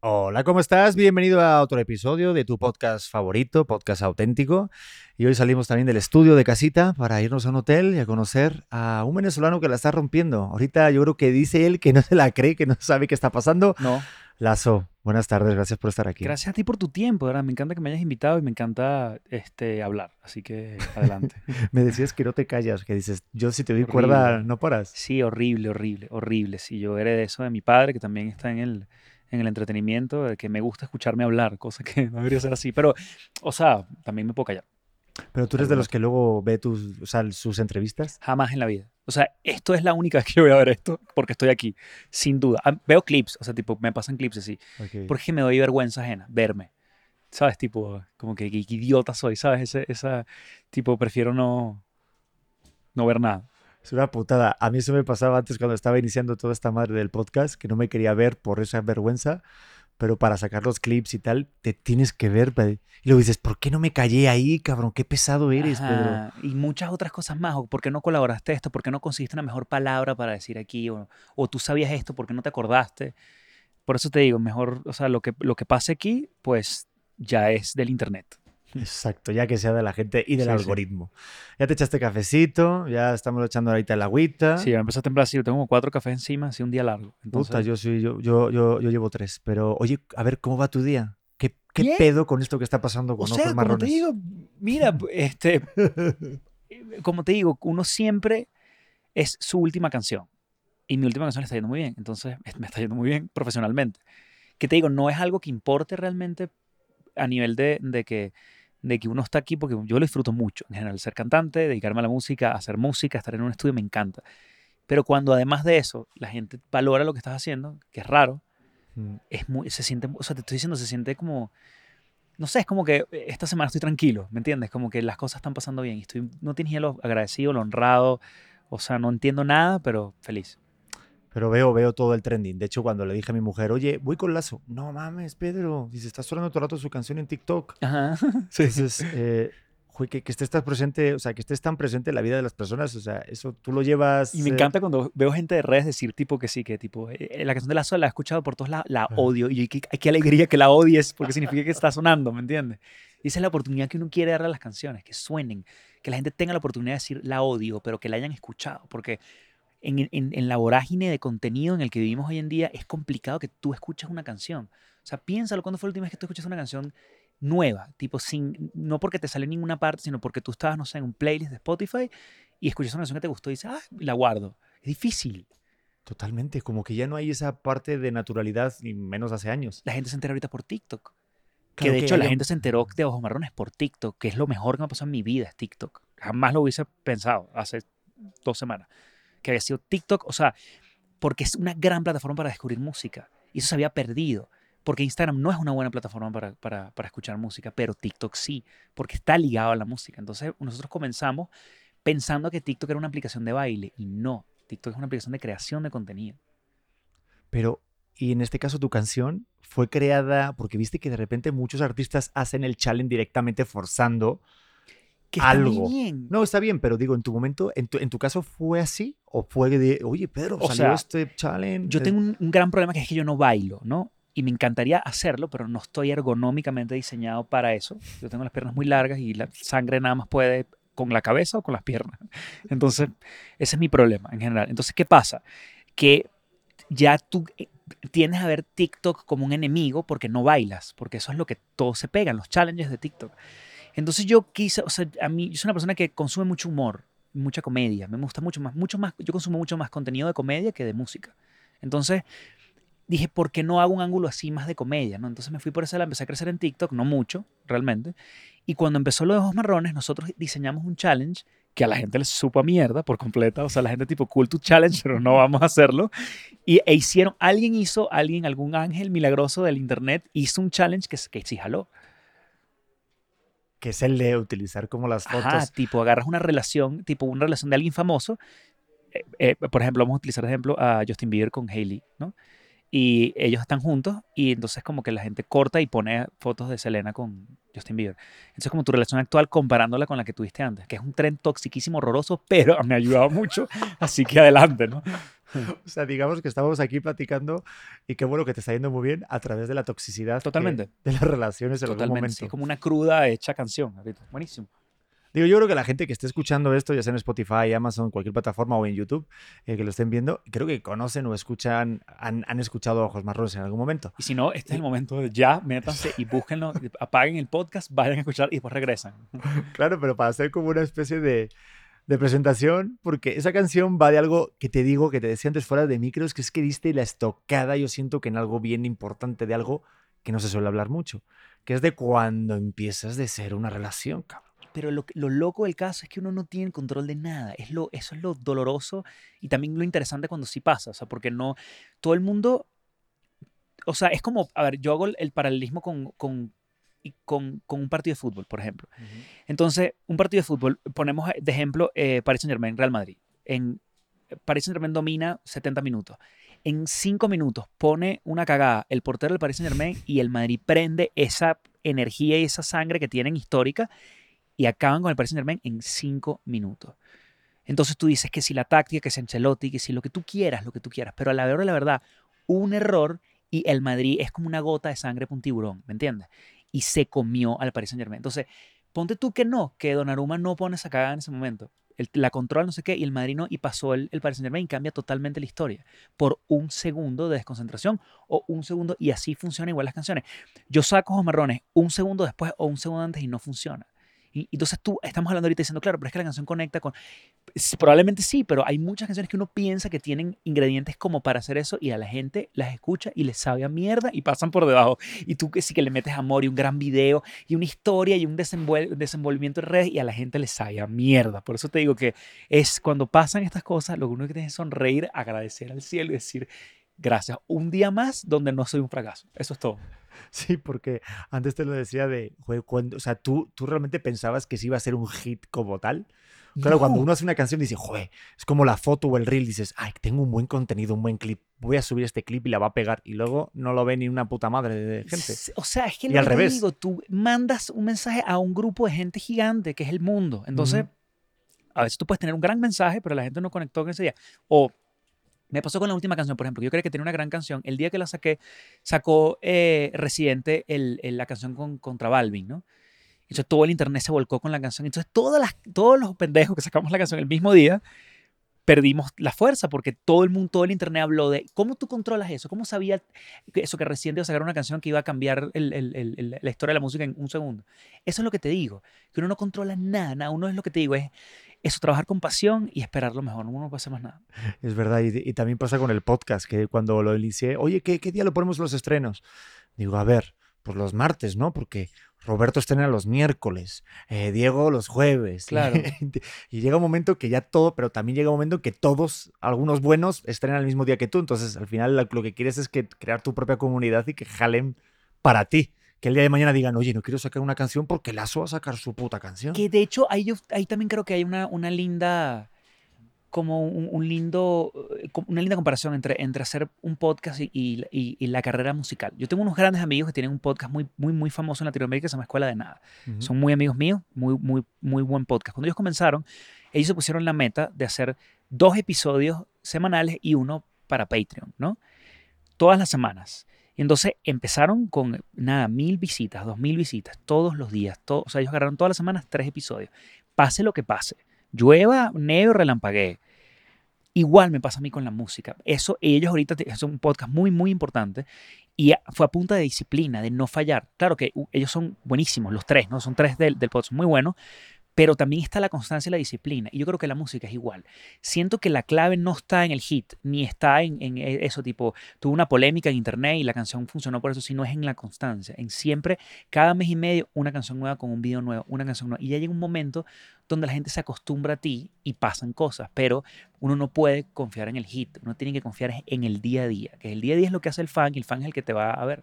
Hola, ¿cómo estás? Bienvenido a otro episodio de tu podcast favorito, podcast auténtico. Y hoy salimos también del estudio de casita para irnos a un hotel y a conocer a un venezolano que la está rompiendo. Ahorita yo creo que dice él que no se la cree, que no sabe qué está pasando. No. Lazo, buenas tardes, gracias por estar aquí. Gracias a ti por tu tiempo, ¿verdad? Me encanta que me hayas invitado y me encanta este, hablar. Así que adelante. Me decías que no te callas, que dices, yo si te doy Horrible. cuerda, no paras. Sí, horrible, horrible, horrible. Sí, yo heredé eso de mi padre, que también está en el, en el entretenimiento, de que me gusta escucharme hablar, cosa que no debería ser así. Pero, o sea, también me puedo callar. Pero tú eres de los que luego ve tus, o sea, sus entrevistas. Jamás en la vida. O sea, esto es la única vez que yo voy a ver esto porque estoy aquí, sin duda. Ah, Veo clips, o sea, tipo, me pasan clips así. Ok. Porque me doy vergüenza ajena, verme. ¿Sabes? Tipo, como que, que- que idiota soy, ¿sabes? Ese, esa, tipo, prefiero no, no ver nada. Es una putada. A mí eso me pasaba antes cuando estaba iniciando toda esta madre del podcast, que no me quería ver por esa vergüenza, pero para sacar los clips y tal, te tienes que ver. Y luego dices, ¿por qué no me callé ahí, cabrón? Qué pesado eres, Y muchas otras cosas más. O ¿Por qué no colaboraste esto? ¿Por qué no conseguiste una mejor palabra para decir aquí? O, o tú sabías esto, ¿por qué no te acordaste? Por eso te digo, mejor, o sea, lo que, lo que pase aquí, pues ya es del internet. Exacto, ya que sea de la gente y del Sí, sí. algoritmo. Ya te echaste cafecito, ya estamos echando ahorita el agüita. Sí, me empezó a temblar así. Yo tengo como cuatro cafés encima, así un día largo. Entonces, Puta, yo, sí, yo, yo, yo, yo llevo tres. Pero, oye, a ver, ¿cómo va tu día? ¿Qué, qué Bien. pedo con esto que está pasando con o ojos sea, como te marrones? digo, mira, este, como te digo, uno siempre es su última canción. Y mi última canción le está yendo muy bien. Entonces, me está yendo muy bien profesionalmente. Que te digo, no es algo que importe realmente a nivel de, de que, de que uno está aquí, porque yo lo disfruto mucho. En general, ser cantante, dedicarme a la música, hacer música, estar en un estudio, me encanta. Pero cuando además de eso, la gente valora lo que estás haciendo, que es raro, Mm. es muy, se siente, o sea, te estoy diciendo, se siente como, no sé, es como que esta semana estoy tranquilo, ¿me entiendes? Como que las cosas están pasando bien y estoy, no tienes idea lo agradecido, lo honrado, o sea, no entiendo nada, pero feliz. Pero veo, veo todo el trending. De hecho, cuando le dije a mi mujer, oye, voy con Lazo. No mames, Pedro. Dice, está sonando todo el rato su canción en TikTok. Ajá. Entonces, eh, que, que estés tan presente, o sea, que estés tan presente en la vida de las personas, o sea, eso tú lo llevas. Y me eh, encanta cuando veo gente de redes decir tipo que sí, que tipo, eh, la canción de Lazo la he escuchado por todos lados, la odio. Y qué, qué alegría que la odies, porque significa que está sonando, ¿me entiendes? Y esa es la oportunidad que uno quiere darle a las canciones, que suenen, que la gente tenga la oportunidad de decir la odio, pero que la hayan escuchado, porque en, en- en la vorágine de contenido en el que vivimos hoy en día es complicado que tú escuches una canción. O sea, piénsalo, ¿cuándo fue la última vez que tú escuchaste una canción nueva? Tipo, sin, no porque te sale en ninguna parte, sino porque tú estabas, no sé, en un playlist de Spotify y escuchas una canción que te gustó y dices, ah, la guardo. Es difícil. Totalmente, como que ya no hay esa parte de naturalidad, ni menos hace años. La gente se entera ahorita por TikTok. Que Claro de que hecho la haya- gente se enteró de Ojos Marrones por TikTok, que es lo mejor que me ha pasado en mi vida, es TikTok. Jamás lo hubiese pensado hace dos semanas. Que había sido TikTok, o sea, porque es una gran plataforma para descubrir música. Y eso se había perdido. Porque Instagram no es una buena plataforma para, para, para escuchar música, pero TikTok sí, porque está ligado a la música. Entonces nosotros comenzamos pensando que TikTok era una aplicación de baile y no. TikTok es una aplicación de creación de contenido. Pero, y en este caso tu canción fue creada porque viste que de repente muchos artistas hacen el challenge directamente forzando. Que Algo. bien. No, está bien, pero digo, en tu momento, en tu, en tu caso fue así o fue de, oye, Pedro, O salió sea, este challenge. Yo eh, tengo un, un gran problema que es que yo no bailo, ¿no? Y me encantaría hacerlo, pero no estoy ergonómicamente diseñado para eso. Yo tengo las piernas muy largas y la sangre nada más puede con la cabeza o con las piernas. Entonces, ese es mi problema en general. Entonces, ¿qué pasa? Que ya tú eh, tienes a ver TikTok como un enemigo porque no bailas, porque eso es lo que todos se pegan, los challenges de TikTok. Entonces yo quise, o sea, a mí, yo soy una persona que consume mucho humor, mucha comedia, me gusta mucho más, mucho más, yo consumo mucho más contenido de comedia que de música. Entonces dije, ¿por qué no hago un ángulo así más de comedia? ¿no? Entonces me fui por esa, la empecé a crecer en TikTok, no mucho, realmente. Y cuando empezó lo de Ojos Marrones, nosotros diseñamos un challenge que a la gente le supo a mierda por completa. O sea, la gente tipo, cool to challenge, pero no vamos a hacerlo. Y e hicieron, alguien hizo, alguien, algún ángel milagroso del internet hizo un challenge que, que sí. Que es el de utilizar como las fotos. Ajá, tipo, agarras una relación, tipo una relación de alguien famoso. eh, eh, por ejemplo, vamos a utilizar de ejemplo a Justin Bieber con Hailey, ¿no? Y ellos están juntos y entonces como que la gente corta y pone fotos de Selena con Justin Bieber. Entonces como tu relación actual comparándola con la que tuviste antes, que es un tren toxiquísimo, horroroso, pero me ha ayudado mucho, así que adelante, ¿no? O sea, digamos que estamos aquí platicando y qué bueno que te está yendo muy bien a través de la toxicidad. que- Totalmente. de las relaciones en algún Totalmente. momento. sí, es como una cruda hecha canción ahorita. Buenísimo. Digo, yo creo que la gente que esté escuchando esto, ya sea en Spotify, Amazon, cualquier plataforma o en YouTube, eh, que lo estén viendo, creo que conocen o escuchan, han, han escuchado a Ojos Marrones en algún momento. Y si no, este es el momento de ya, métanse y búsquenlo, apaguen el podcast, vayan a escuchar y después regresan. Claro, pero para hacer como una especie de, de presentación, porque esa canción va de algo que te digo, que te decía antes fuera de micros, que es que diste la estocada, yo siento que en algo bien importante, de algo que no se suele hablar mucho, que es de cuando empiezas de ser una relación, cabrón. Pero lo, lo loco del caso es que uno no tiene control de nada. Es lo, eso es lo doloroso y también lo interesante cuando sí pasa. O sea, porque no. Todo el mundo. O sea, es como. A ver, yo hago el, el paralelismo con, con, y con, con un partido de fútbol, por ejemplo. Entonces, un partido de fútbol, ponemos de ejemplo eh, Paris Saint Germain, Real Madrid. En, Paris Saint Germain domina 70 minutos. En 5 minutos pone una cagada el portero del Paris Saint Germain y el Madrid prende esa energía y esa sangre que tienen histórica y acaban con el Paris Saint Germain en 5 minutos. Entonces tú dices que si la táctica, que si Ancelotti, que si lo que tú quieras, lo que tú quieras, pero a la verdad, la verdad, un error y el Madrid es como una gota de sangre para un tiburón, ¿me entiendes? Y se comió al Paris Saint Germain. Entonces, ponte tú que no, que Donnarumma no pone esa cagada en ese momento. El- la controla, no sé qué, y el Madrid no, y pasó el, el Paris Saint Germain, cambia totalmente la historia por un segundo de desconcentración o un segundo, y así funciona igual las canciones. Yo saco ojos marrones un segundo después o un segundo antes y no funciona. Y entonces tú, estamos hablando ahorita diciendo, claro, pero es que la canción conecta con... Probablemente sí, pero hay muchas canciones que uno piensa que tienen ingredientes como para hacer eso y a la gente las escucha y les sabe a mierda y pasan por debajo. Y tú que sí que le metes amor y un gran video y una historia y un desenvuel- desenvolvimiento en redes y a la gente les sabe a mierda. Por eso te digo que es cuando pasan estas cosas, lo único que tienes es sonreír, agradecer al cielo y decir, gracias, un día más donde no soy un fracaso. Eso es todo. Sí, porque antes te lo decía de, "Jue, cuando, o sea, ¿tú, tú realmente pensabas que sí iba a ser un hit como tal. Claro, cuando No. uno hace una canción dice, joder, es como la foto o el reel, dices, ay, tengo un buen contenido, un buen clip, voy a subir este clip y la va a pegar. Y luego no lo ve ni una puta madre de gente. O sea, es que Y lo al que te revés. digo, tú mandas un mensaje a un grupo de gente gigante que es el mundo. Entonces, Ujú. a veces tú puedes tener un gran mensaje, pero la gente no conectó con ese día. O me pasó con la última canción, por ejemplo. Yo creía que tenía una gran canción. El día que la saqué, sacó eh, Residente el- el- la canción con, contra Balvin, ¿no? Entonces todo el internet se volcó con la canción. Entonces todas las, todos los pendejos que sacamos la canción el mismo día, perdimos la fuerza porque todo el mundo, todo el internet habló de cómo tú controlas eso, cómo sabía eso que recién iba a sacar una canción que iba a cambiar el- el- el- la historia de la música en un segundo. Eso es lo que te digo, que uno no controla nada, nada. Uno es lo que te digo, es eso, trabajar con pasión y esperar lo mejor. Uno no puede hacer más nada. Es verdad, y, y también pasa con el podcast, que cuando lo inicié, oye, ¿qué, qué día lo ponemos los estrenos? Digo, a ver, pues los martes, ¿no? Porque Roberto estrena los miércoles, eh, Diego los jueves. Claro. y llega un momento que ya todo, pero también llega un momento que todos, algunos buenos, estrenan el mismo día que tú. Entonces, al final, lo, lo que quieres es que crear tu propia comunidad y que jalen para ti. Que el día de mañana digan, oye, no quiero sacar una canción porque Lazo va a sacar su puta canción. Que de hecho, ahí, yo, ahí también creo que hay una, una linda, como un, un lindo, eh, una linda comparación entre, entre hacer un podcast y, y- la carrera musical. Yo tengo unos grandes amigos que tienen un podcast muy, muy, muy famoso en Latinoamérica que se llama Escuela de Nada. Ujú. Son muy amigos míos, muy, muy, muy buen podcast. Cuando ellos comenzaron, ellos se pusieron la meta de hacer dos episodios semanales y uno para Patreon, ¿no? Todas las semanas. Y entonces empezaron con, nada, mil visitas, dos mil visitas, todos los días. todo- o sea, ellos agarraron todas las semanas tres episodios. Pase lo que pase. Llueva, nieve o relampaguee. Igual me pasa a mí con la música. Eso, ellos ahorita es un podcast muy, muy importante y fue a punta de disciplina, de no fallar. Claro que ellos son buenísimos, los tres, ¿no? Son tres del, del podcast, muy buenos, pero también está la constancia y la disciplina. Y yo creo que la música es igual. Siento que la clave no está en el hit, ni está en, en e, eso, tipo, tuvo una polémica en internet y la canción funcionó por eso, sino es en la constancia, en siempre, cada mes y medio, una canción nueva con un video nuevo, una canción nueva. Y ya llega un momento donde la gente se acostumbra a ti y pasan cosas, pero uno no puede confiar en el hit, uno tiene que confiar en el día a día, que el día a día es lo que hace el fan y el fan es el que te va a ver.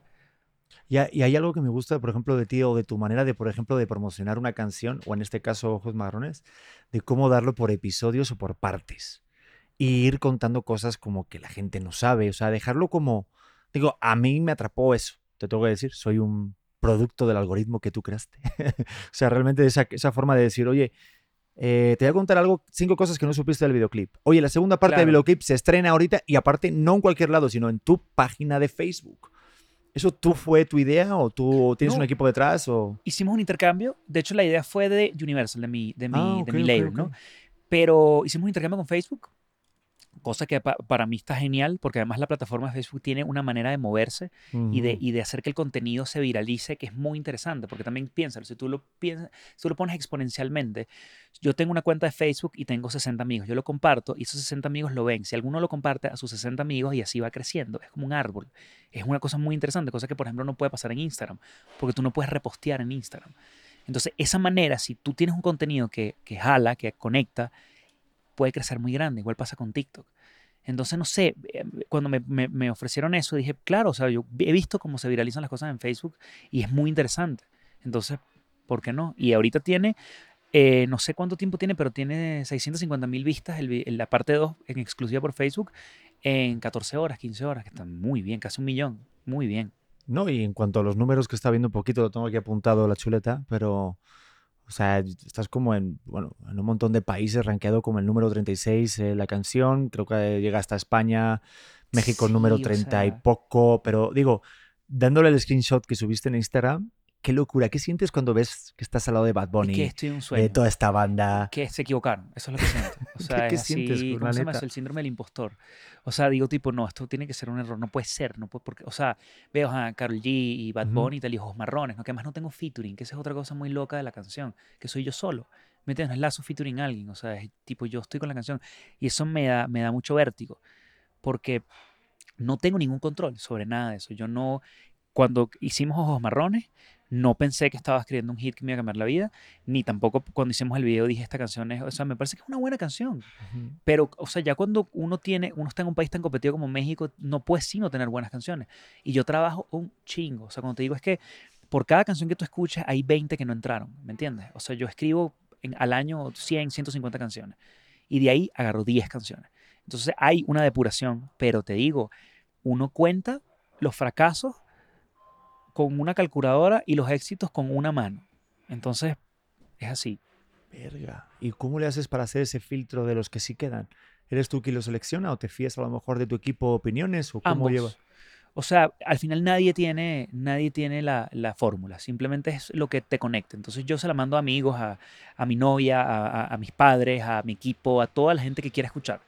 Y, ha- y hay algo que me gusta, por ejemplo, de ti o de tu manera de, por ejemplo, de promocionar una canción, o en este caso Ojos Marrones, de cómo darlo por episodios o por partes. Y ir contando cosas como que la gente no sabe, o sea, dejarlo como, digo, a mí me atrapó eso, te tengo que decir, soy un producto del algoritmo que tú creaste. o sea, realmente esa, esa forma de decir, oye, Eh, te voy a contar algo, cinco cosas que no supiste del videoclip. Oye, la segunda parte del Claro. videoclip se estrena ahorita y aparte no en cualquier lado, sino en tu página de Facebook. ¿Eso tú fue tu idea o tú tienes No. un equipo detrás o...? Hicimos un intercambio. De hecho, la idea fue de Universal, de mi, de mi, Ah, de mi label. ¿no? Pero hicimos un intercambio con Facebook, cosa que pa- para mí está genial, porque además la plataforma de Facebook tiene una manera de moverse y de, y de hacer que el contenido se viralice, que es muy interesante, porque también piénsalo, si tú lo, piensas, si tú lo pones exponencialmente, yo tengo una cuenta de Facebook y tengo 60 amigos, yo lo comparto y esos 60 amigos lo ven, si alguno lo comparte a sus 60 amigos y así va creciendo, es como un árbol, es una cosa muy interesante, cosa que por ejemplo no puede pasar en Instagram, porque tú no puedes repostear en Instagram. Entonces, esa manera, si tú tienes un contenido que, que jala, que conecta, puede crecer muy grande, igual pasa con TikTok. Entonces, no sé, eh, cuando me, me- ofrecieron eso, dije, claro, o sea, yo he visto cómo se viralizan las cosas en Facebook y es muy interesante. Entonces, ¿por qué no? Y ahorita tiene, eh, no sé cuánto tiempo tiene, pero tiene 650 mil vistas el la parte 2 en exclusiva por Facebook en 14 horas, 15 horas, que está muy bien, casi un millón, muy bien. No, y en cuanto a los números que está viendo un poquito, lo tengo aquí apuntado la chuleta, pero, o sea, estás como en, bueno, en un montón de países, rankeado como el número 36 eh, la canción, creo que llega hasta España, México número Sí, o 30 y sea- poco, pero digo, dándole el screenshot que subiste en Instagram, qué locura, ¿qué sientes cuando ves que estás al lado de Bad Y Bunny, que estoy en un de sueño. toda esta banda? que se equivocaron. Eso es lo que siento. O sea, ¿Qué- qué es sientes, así, pues, ¿cómo la se llama eso? El síndrome del impostor. O sea, digo tipo, no, esto tiene que ser un error, no puede ser, no puede, porque, o sea, veo a Carol G y Bad. Bunny y tal, y ojos marrones, ¿no? Que además no tengo featuring, que esa es otra cosa muy loca de la canción, que soy yo solo. ¿Me entiendes? No es lazo featuring a alguien, o sea, es tipo, yo estoy con la canción. Y eso me da, me da mucho vértigo, porque no tengo ningún control sobre nada de eso. Yo no, cuando hicimos Ojos Marrones, no pensé que estaba escribiendo un hit que me iba a cambiar la vida, ni tampoco cuando hicimos el video dije esta canción es, o sea, me parece que es una buena canción. Pero, o sea, ya cuando uno tiene, uno está en un país tan competido como México, no puede sino tener buenas canciones. Y yo trabajo un chingo. O sea, cuando te digo es que por cada canción que tú escuchas hay 20 que no entraron, ¿me entiendes? O sea, yo escribo en- al año 100, 150 canciones. Y de ahí agarro 10 canciones. Entonces hay una depuración, pero te digo, uno cuenta los fracasos con una calculadora y los éxitos con una mano. Entonces, es así. Verga. ¿Y cómo le haces para hacer ese filtro de los que sí quedan? ¿Eres tú quien lo selecciona o te fías a lo mejor de tu equipo opiniones o cómo Ambos. llevas? O sea, al final nadie tiene, nadie tiene la, la fórmula, simplemente es lo que te conecta. Entonces yo se la mando a amigos, a, a mi novia, a, a- a mis padres, a mi equipo, a toda la gente que quiera escuchar.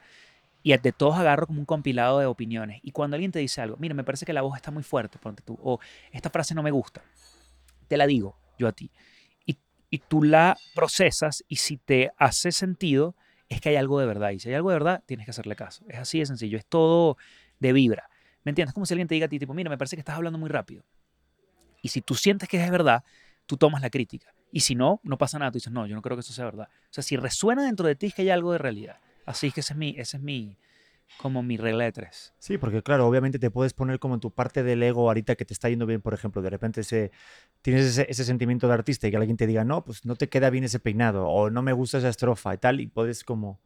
Y de todos agarro como un compilado de opiniones. Y cuando alguien te dice algo, mira, me parece que la voz está muy fuerte, ponte tú, o esta frase no me gusta, te la digo yo a ti. Y, y tú la procesas y si te hace sentido, es que hay algo de verdad. Y si hay algo de verdad, tienes que hacerle caso. Es así de sencillo, es todo de vibra. ¿Me entiendes? Como si alguien te diga a ti, tipo, mira, me parece que estás hablando muy rápido. Y si tú sientes que es verdad, tú tomas la crítica. Y si no, no pasa nada. Tú dices, no, yo no creo que eso sea verdad. O sea, si resuena dentro de ti es que hay algo de realidad. Así que ese es mi, ese es mi, como mi regla de tres. Sí, porque claro, obviamente te puedes poner como en tu parte del ego ahorita que te está yendo bien, por ejemplo, de repente ese, tienes ese, ese sentimiento de artista y que alguien te diga, no, pues no te queda bien ese peinado o no me gusta esa estrofa y tal, y puedes como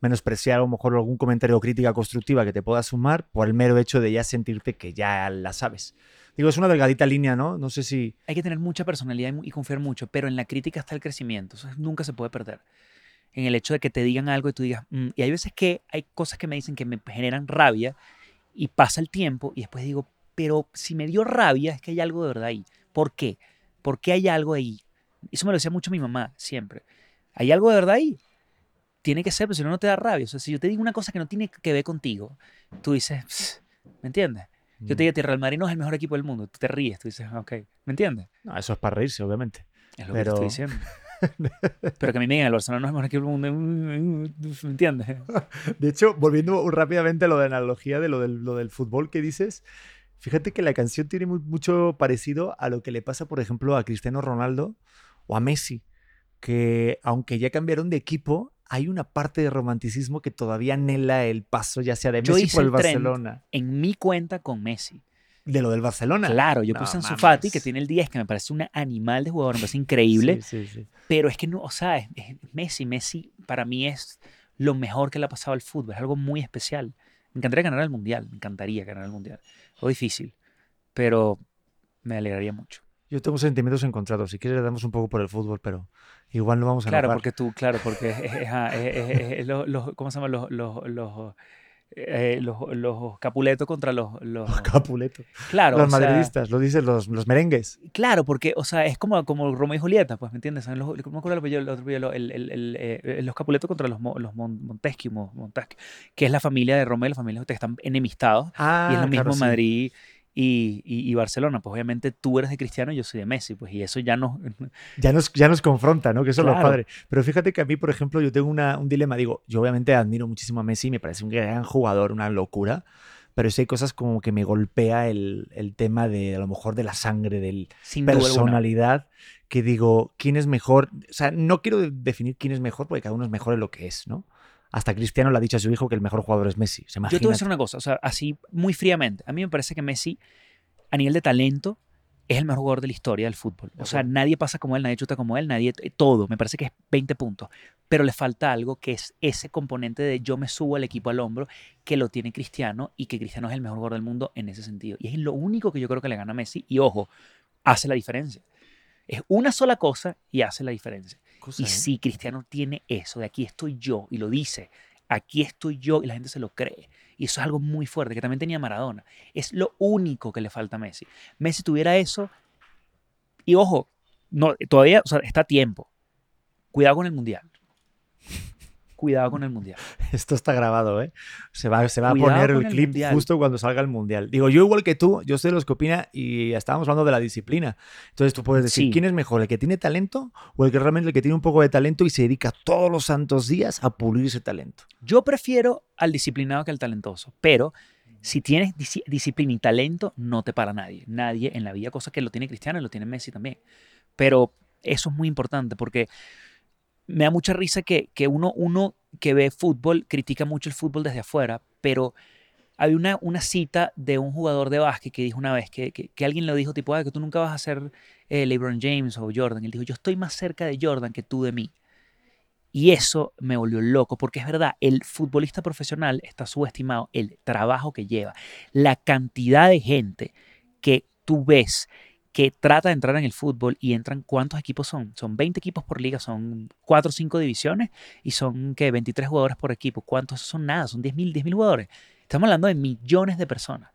menospreciar a lo mejor algún comentario o crítica constructiva que te pueda sumar por el mero hecho de ya sentirte que ya la sabes. Digo, es una delgadita línea, ¿no? No sé si... Hay que tener mucha personalidad y confiar mucho, pero en la crítica está el crecimiento. Nunca se puede perder. En el hecho de que te digan algo y tú digas, "Mm", y hay veces que hay cosas que me dicen que me generan rabia y pasa el tiempo y después digo, pero si me dio rabia es que hay algo de verdad ahí. ¿Por qué? ¿Por qué hay algo ahí? Eso me lo decía mucho mi mamá siempre. ¿Hay algo de verdad ahí? Tiene que ser, pero si no, no te da rabia. O sea, si yo te digo una cosa que no tiene que ver contigo, tú dices, ¿me entiendes? Yo te digo, Tierra del Marino es el mejor equipo del mundo. Tú te ríes, tú dices, ok, ¿me entiendes? No, eso es para reírse, obviamente. Es lo Pero- que te estoy diciendo. Pero que a mí me digan, el Barcelona no es el mejor equipo del mundo, ¿me entiendes? De hecho, volviendo rápidamente a lo de analogía de lo del, lo del fútbol que dices, fíjate que la canción tiene muy- mucho parecido a lo que le pasa, por ejemplo, a Cristiano Ronaldo o a Messi, que aunque ya cambiaron de equipo, hay una parte de romanticismo que todavía anhela el paso, ya sea de Messi por el. Barcelona. En mi cuenta con Messi. De lo del Barcelona. Claro, yo No puse a Ansu. Fati, que tiene el 10, que me parece un animal de jugador, me parece increíble. Sí, sí, sí. Pero es que no, o sea, es, es Messi. Messi para mí es lo mejor que le ha pasado al fútbol. Es algo muy especial. Me encantaría ganar el mundial. Me encantaría ganar el mundial. Es difícil, pero me alegraría mucho. Yo tengo sentimientos encontrados. Si quieres, le damos un poco por el fútbol, pero igual no vamos a Claro, porque tú, claro, porque es, ¿cómo se llama? Los, los, los, eh, los, los Capuleto contra los, los Capuleto. claro, los o sea, madridistas, lo dicen los, los merengues. claro, porque, o sea, es como, como Romeo y Julieta, pues, ¿me entiendes? Son los, ¿cómo acuerdo el? El otro? El, el, el, eh, los Capuleto contra los, los Mon- Montesquieu, Mo- Montesquieu, que es la familia de Romeo y la familia que están enemistados, Ah, y es lo mismo claro, sí. Madrid y, y, y Barcelona, pues obviamente tú eres de Cristiano y yo soy de Messi, pues, y eso ya no, Ya nos, ya nos confronta, ¿no? Que eso es lo Claro. padre. Pero fíjate que a mí, por ejemplo, yo tengo una- un dilema. Digo, yo obviamente admiro muchísimo a Messi, me parece un gran jugador, una locura. Pero sí hay cosas como que me golpea el, el tema de, a lo mejor, de la sangre, duda alguna. personalidad, que digo, ¿quién es mejor? O sea, no quiero de- definir quién es mejor, porque cada uno es mejor en lo que es, ¿no? Hasta Cristiano le ha dicho a su hijo que el mejor jugador es Messi. O sea, Yo te voy a decir una cosa, o sea, así muy fríamente. A mí me parece que Messi, a nivel de talento, es el mejor jugador de la historia del fútbol. O sea, nadie pasa como él, nadie chuta como él, nadie, eh, todo. Me parece que es 20 puntos. Pero le falta algo que es ese componente de yo me subo al equipo al hombro que lo tiene Cristiano y que Cristiano es el mejor jugador del mundo en ese sentido. Y es lo único que yo creo que le gana a Messi. Y ojo, hace la diferencia. Es una sola cosa y hace la diferencia. Cosa, Y ¿eh? si Cristiano tiene eso, de aquí estoy yo, y lo dice, aquí estoy yo, y la gente se lo cree. Y eso es algo muy fuerte, que también tenía Maradona. Es lo único que le falta a Messi. Messi tuviera eso, y ojo, no, todavía o sea, está a tiempo. Cuidado con el Mundial. Cuidado con el Mundial. Esto está grabado, ¿eh? Se va, se va a poner el clip Mundial. justo cuando salga el mundial. Digo, yo igual que tú, yo sé de los que opina y estábamos hablando de la disciplina. Entonces tú puedes decir, Sí. ¿quién es mejor? ¿El que tiene talento o el que realmente el que tiene un poco de talento y se dedica todos los santos días a pulir ese talento? Yo prefiero al disciplinado que al talentoso, pero si tienes disciplina y talento, no te para nadie. Nadie en la vida, cosa que lo tiene Cristiano y lo tiene Messi también. Pero eso es muy importante porque me da mucha risa que, que uno, uno que ve fútbol critica mucho el fútbol desde afuera, pero hay una, una cita de un jugador de básquet que dijo una vez que, que, que alguien le dijo tipo, "Ah, que tú nunca vas a ser eh, LeBron James o Jordan. Él dijo, yo estoy más cerca de Jordan que tú de mí. Y eso me volvió loco, porque es verdad, el futbolista profesional está subestimado, el trabajo que lleva, la cantidad de gente que tú ves que trata de entrar en el fútbol y entran, ¿cuántos equipos son? Son 20 equipos por liga, son 4 o 5 divisiones y son, ¿qué? 23 jugadores por equipo. ¿Cuántos son nada? Son 10.000 10.000 jugadores. Estamos hablando de millones de personas.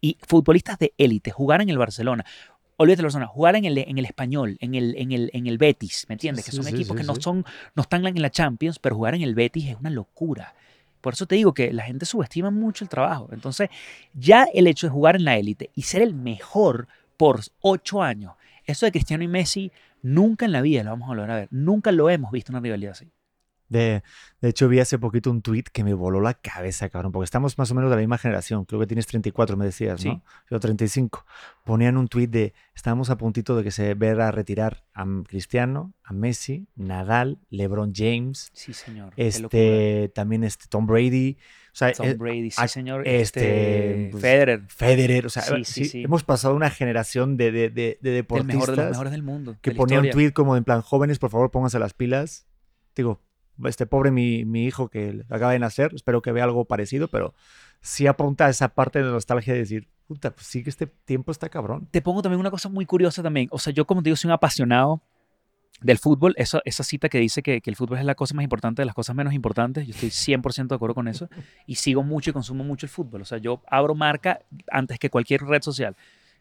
Y futbolistas de élite, jugar en el Barcelona, olvídate Barcelona, jugar en el, en el español, en el, en, el, en el Betis, ¿me entiendes? Sí, que son sí, equipos sí, que no, son, no están en la Champions, pero jugar en el Betis es una locura. Por eso te digo que la gente subestima mucho el trabajo. Entonces, ya el hecho de jugar en la élite y ser el mejor por ocho años, eso de Cristiano y Messi, nunca en la vida lo vamos a volver a ver. Nunca lo hemos visto una rivalidad así. De, de hecho, vi hace poquito un tweet que me voló la cabeza, cabrón, porque estamos más o menos de la misma generación. Creo que tienes 34, me decías, ¿no? Sí. Yo 35. Ponían un tweet de, estábamos a puntito de que se viera a retirar a Cristiano, a Messi, Nadal, LeBron James, Sí, señor. este, también este Tom Brady, o sea, Tom eh, Brady, sí, señor. este, Este, pues, Federer, Federer, o sea, Sí, sí, hemos pasado una generación de, de, de, de el deportistas mejor de los mejores del mundo. que de la ponía un tweet como en plan, jóvenes, por favor, pónganse las pilas. Digo, este pobre mi, mi hijo que acaba de nacer, espero que vea algo parecido, pero sí apunta a esa parte de nostalgia de decir, puta, pues sí que este tiempo está cabrón. Te pongo también una cosa muy curiosa también. O sea, yo como te digo, soy un apasionado del fútbol. Esa, esa cita que dice que, que el fútbol es la cosa más importante de las cosas menos importantes, yo estoy 100% de acuerdo con eso. Y sigo mucho y consumo mucho el fútbol. O sea, yo abro marca antes que cualquier red social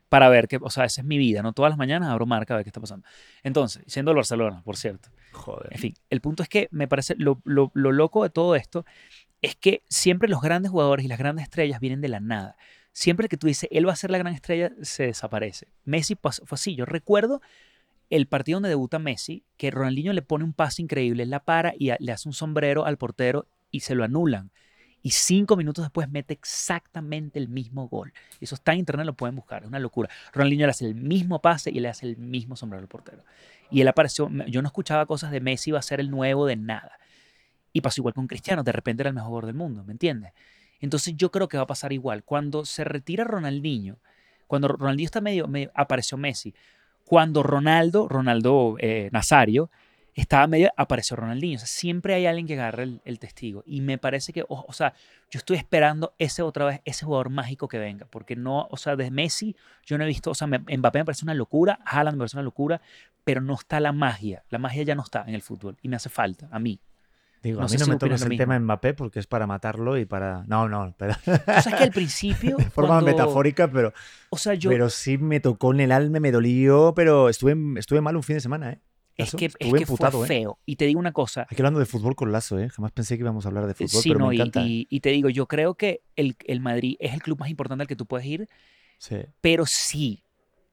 para ver que, o sea, esa es mi vida, ¿no? Todas las mañanas abro marca a ver qué está pasando. Entonces, siendo el Barcelona, por cierto. Joder. En fin, el punto es que me parece lo, lo- lo loco de todo esto es que siempre los grandes jugadores y las grandes estrellas vienen de la nada. Siempre que tú dices, él va a ser la gran estrella, se desaparece. Messi pas- fue así. Yo recuerdo el partido donde debuta Messi, que Ronaldinho le pone un pase increíble, la para y a- le hace un sombrero al portero y se lo anulan. Y cinco minutos después mete exactamente el mismo gol. Eso está en internet, lo pueden buscar, es una locura. Ronaldinho le hace el mismo pase y le hace el mismo sombrero al portero. Y él apareció, yo no escuchaba cosas de Messi va a ser el nuevo de nada. Y pasó igual con Cristiano, de repente era el mejor jugador del mundo, ¿me entiendes? Entonces yo creo que va a pasar igual. Cuando se retira Ronaldinho, cuando Ronaldinho está medio, medio- apareció Messi. Cuando Ronaldo, Ronaldo eh, Nazario, estaba medio, apareció Ronaldinho. O sea, siempre hay alguien que agarra el, el testigo. Y me parece que, o, o, sea, yo estoy esperando ese otra vez, ese jugador mágico que venga. Porque no, o sea, de Messi yo no he visto, o sea, me, Mbappé me parece una locura, Haaland me parece una locura, pero no está la magia. La magia ya no está en el fútbol y me hace falta, a mí. Digo, No a mí no si me toques el tema de Mbappé porque es para matarlo y para... No, no, pero... Tú sabes que al principio. de forma cuando- metafórica, pero, O sea, yo. pero sí me tocó en el alma, me dolió, pero estuve, estuve mal un fin de semana, ¿eh? Es que, es que emputado, fue ¿eh? feo. Y te digo una cosa. Aquí hablando de fútbol con lazo, ¿eh? Jamás pensé que íbamos a hablar de fútbol, Sí, pero no, me y, encanta. ¿eh? y- y te digo, yo creo que el, el Madrid es el club más importante al que tú puedes ir, Sí. pero sí,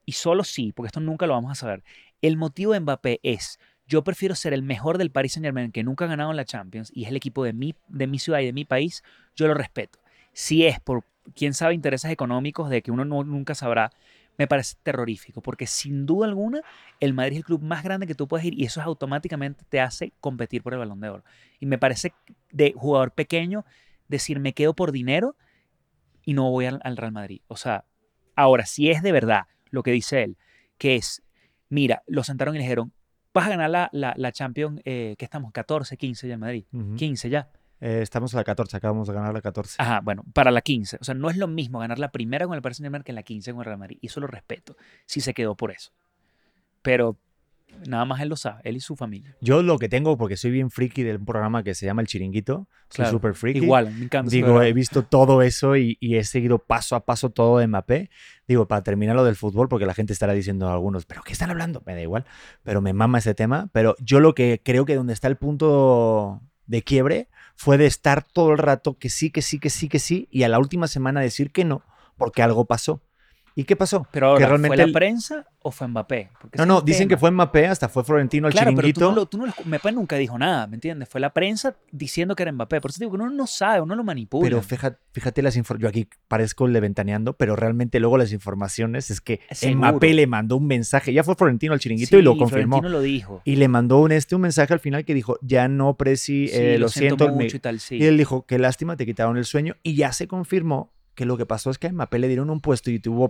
y solo sí, porque esto nunca lo vamos a saber. El motivo de Mbappé es, yo prefiero ser el mejor del Paris Saint Germain que nunca ha ganado en la Champions y es el equipo de mi, de mi ciudad y de mi país, yo lo respeto. Si es por, quién sabe, intereses económicos de que uno no- nunca sabrá, me parece terrorífico, porque sin duda alguna el Madrid es el club más grande que tú puedes ir y eso es automáticamente te hace competir por el balón de oro. Y me parece de jugador pequeño decir me quedo por dinero y no voy al, al Real Madrid. O sea, ahora, si es de verdad lo que dice él, que es, mira, lo sentaron y le dijeron, vas a ganar la, la, la Champions, eh, que estamos 14, 15 ya en Madrid. Ujú. 15 ya. Eh, estamos a la 14, acabamos de ganar la 14. Ajá, bueno, para la 15. O sea, no es lo mismo ganar la primera con el Paris Saint-Germain que la 15 con el Real Madrid. Y eso lo respeto, si se quedó por eso. Pero nada más él lo sabe, él y su familia. Yo lo que tengo, porque soy bien friki del programa que se llama El Chiringuito, soy Claro, súper friki. Igual, me encanta. Digo, he visto todo eso y, y he seguido paso a paso todo de Mbappé. Digo, para terminar lo del fútbol, porque la gente estará diciendo a algunos, ¿pero qué están hablando? Me da igual, pero me mama ese tema. Pero yo lo que creo que donde está el punto de quiebre fue de estar todo el rato que sí, que sí, que sí, que sí, y a la última semana decir que no, porque algo pasó. ¿Y qué pasó? Pero ahora, que realmente ¿fue la prensa o fue Mbappé? Porque No, no, dicen que tema. fue Mbappé, hasta fue Florentino al Claro, pero tú chiringuito. no lo, tú no lo Mbappé nunca dijo nada, ¿me entiendes? Fue la prensa diciendo que era Mbappé. Por eso digo que uno no sabe, uno lo manipula. Pero fíjate, fíjate las informaciones. Yo aquí parezco le ventaneando, pero realmente luego las informaciones es que Seguro. Mbappé le mandó un mensaje. Ya fue Florentino al chiringuito Sí, y lo confirmó. Florentino lo dijo. Y le mandó un, este, un mensaje al final que dijo: Ya no, Presi, Sí, eh, lo, siento. me-". mucho y tal, sí. Y él dijo: Qué lástima, te quitaron el sueño. Y ya se confirmó que lo que pasó es que a Mbappé le dieron un puesto y tuvo,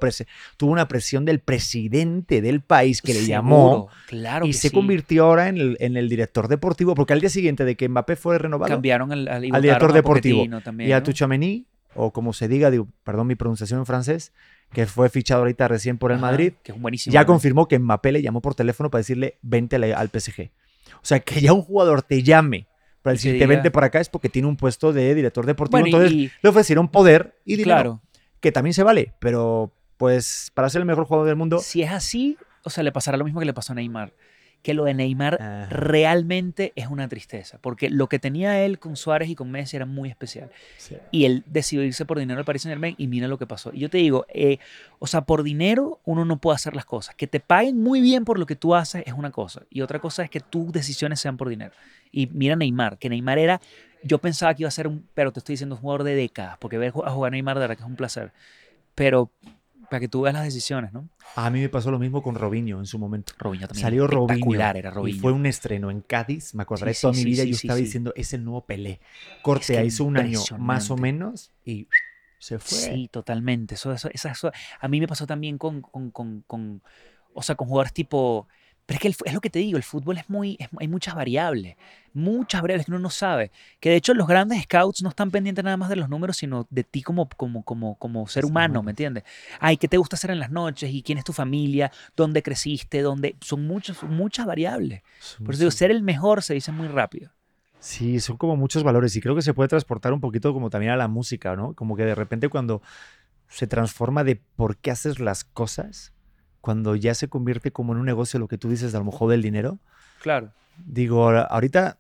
tuvo una presión del presidente del país que le llamó. Claro Y que se sí. convirtió ahora en el, en el director deportivo, porque al día siguiente de que Mbappé fue renovado, Cambiaron al, al, director deportivo. También, y a ¿no? Tuchamení, o como se diga, digo, perdón mi pronunciación en francés, que fue fichado ahorita recién por el Ajá, Madrid, Que es un buenísimo. ya ¿no? confirmó que Mbappé le llamó por teléfono para decirle vente al, al PSG. O sea, que ya un jugador te llame te decirte diga- vente para acá es porque tiene un puesto de director deportivo. Bueno, Entonces y, le ofrecieron poder y dinero, claro, que también se vale, pero pues para ser el mejor jugador del mundo, si es así, o sea, le pasará lo mismo que le pasó a Neymar. Que lo de Neymar Ah. realmente es una tristeza. Porque lo que tenía él con Suárez y con Messi era muy especial. sí. y él decidió irse por dinero al Paris Saint Germain y mira lo que pasó. Y yo te digo, eh, o sea, por dinero uno no puede hacer las cosas. Que te paguen muy bien por lo que tú haces es una cosa. Y otra cosa es que tus decisiones sean por dinero. Y mira Neymar, que Neymar era, yo pensaba que iba a ser un, pero te estoy diciendo, un jugador de décadas, porque ver a jugar a Neymar de verdad que es un placer. Pero para que tú veas las decisiones, ¿no? a mí me pasó lo mismo con Robinho en su momento. Robinho también. Salió Robinho era y Robinho. fue un estreno en Cádiz, me acordaré Sí, toda sí, mi vida, sí, yo estaba diciendo, es el nuevo Pelé. Corte, que hizo un año más o menos y se fue. Sí, totalmente. Eso, eso, a mí me pasó también con, con, con, con- o sea, con jugadores tipo... Pero es que el es lo que te digo, el fútbol es muy, es- hay muchas variables, muchas variables que uno no sabe. Que de hecho los grandes scouts no están pendientes nada más de los números, sino de ti como, como, como, como ser humano. ¿me entiendes? Ay, ¿qué te gusta hacer en las noches? ¿Y quién es tu familia? ¿Dónde creciste? ¿Dónde? Son muchos, muchas variables. Por eso digo, ser el mejor se dice muy rápido. Sí, son como muchos valores y creo que se puede transportar un poquito como también a la música, ¿no? Como que de repente cuando se transforma de por qué haces las cosas, cuando ya se convierte como en un negocio lo que tú dices, a lo mejor del dinero, Claro. digo, ahorita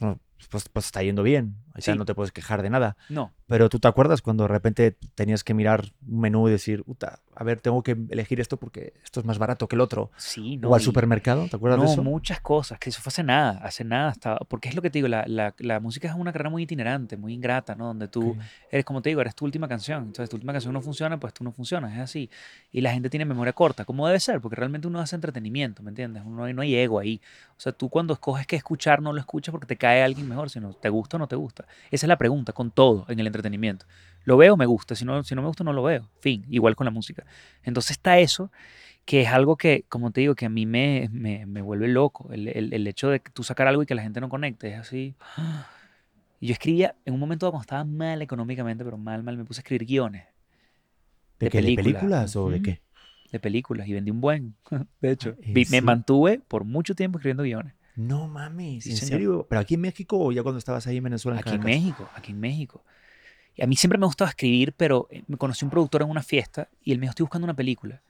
no, pues, pues está yendo bien, ahorita Sí. no te puedes quejar de nada, No. pero tú te acuerdas cuando de repente tenías que mirar un menú y decir, "Uta, a ver, tengo que elegir esto porque esto es más barato que el otro, Sí, no. o al supermercado, ¿te acuerdas de No, eso? muchas cosas, que eso fue hace nada, hace nada, estaba, porque es lo que te digo, la, la- la música es una carrera muy itinerante, muy ingrata, ¿no? Donde tú eres, como te digo, eres tu última canción, entonces tu última canción no funciona, pues tú no funcionas, es así. Y la gente tiene memoria corta, como debe ser, porque realmente uno hace entretenimiento, ¿me entiendes? Uno, no hay ego ahí. O sea, tú cuando escoges qué escuchar, no lo escuchas porque te cae alguien mejor, sino te gusta o no te gusta. Esa es la pregunta con todo en el entretenimiento. Lo veo, me gusta, si no, si no me gusta, no lo veo. Fin, igual con la música. Entonces está eso que es algo que, como te digo, que a mí me, me, me vuelve loco. El, el, el, hecho de tú sacar algo y que la gente no conecte, es así. Y yo escribía, en un momento cuando estaba mal económicamente, pero mal, mal, me puse a escribir guiones. ¿De, de películas. o de qué? De películas y vendí un buen, de hecho. ¿En Vi- me mantuve por mucho tiempo escribiendo guiones. No mames, ¿en serio? ¿Pero aquí en México o ya cuando estabas ahí en Venezuela? en Aquí en Caracas? México, aquí en México. Y a mí siempre me gustaba escribir, pero eh, me conocí un productor en una fiesta y él me dijo, estoy buscando una película.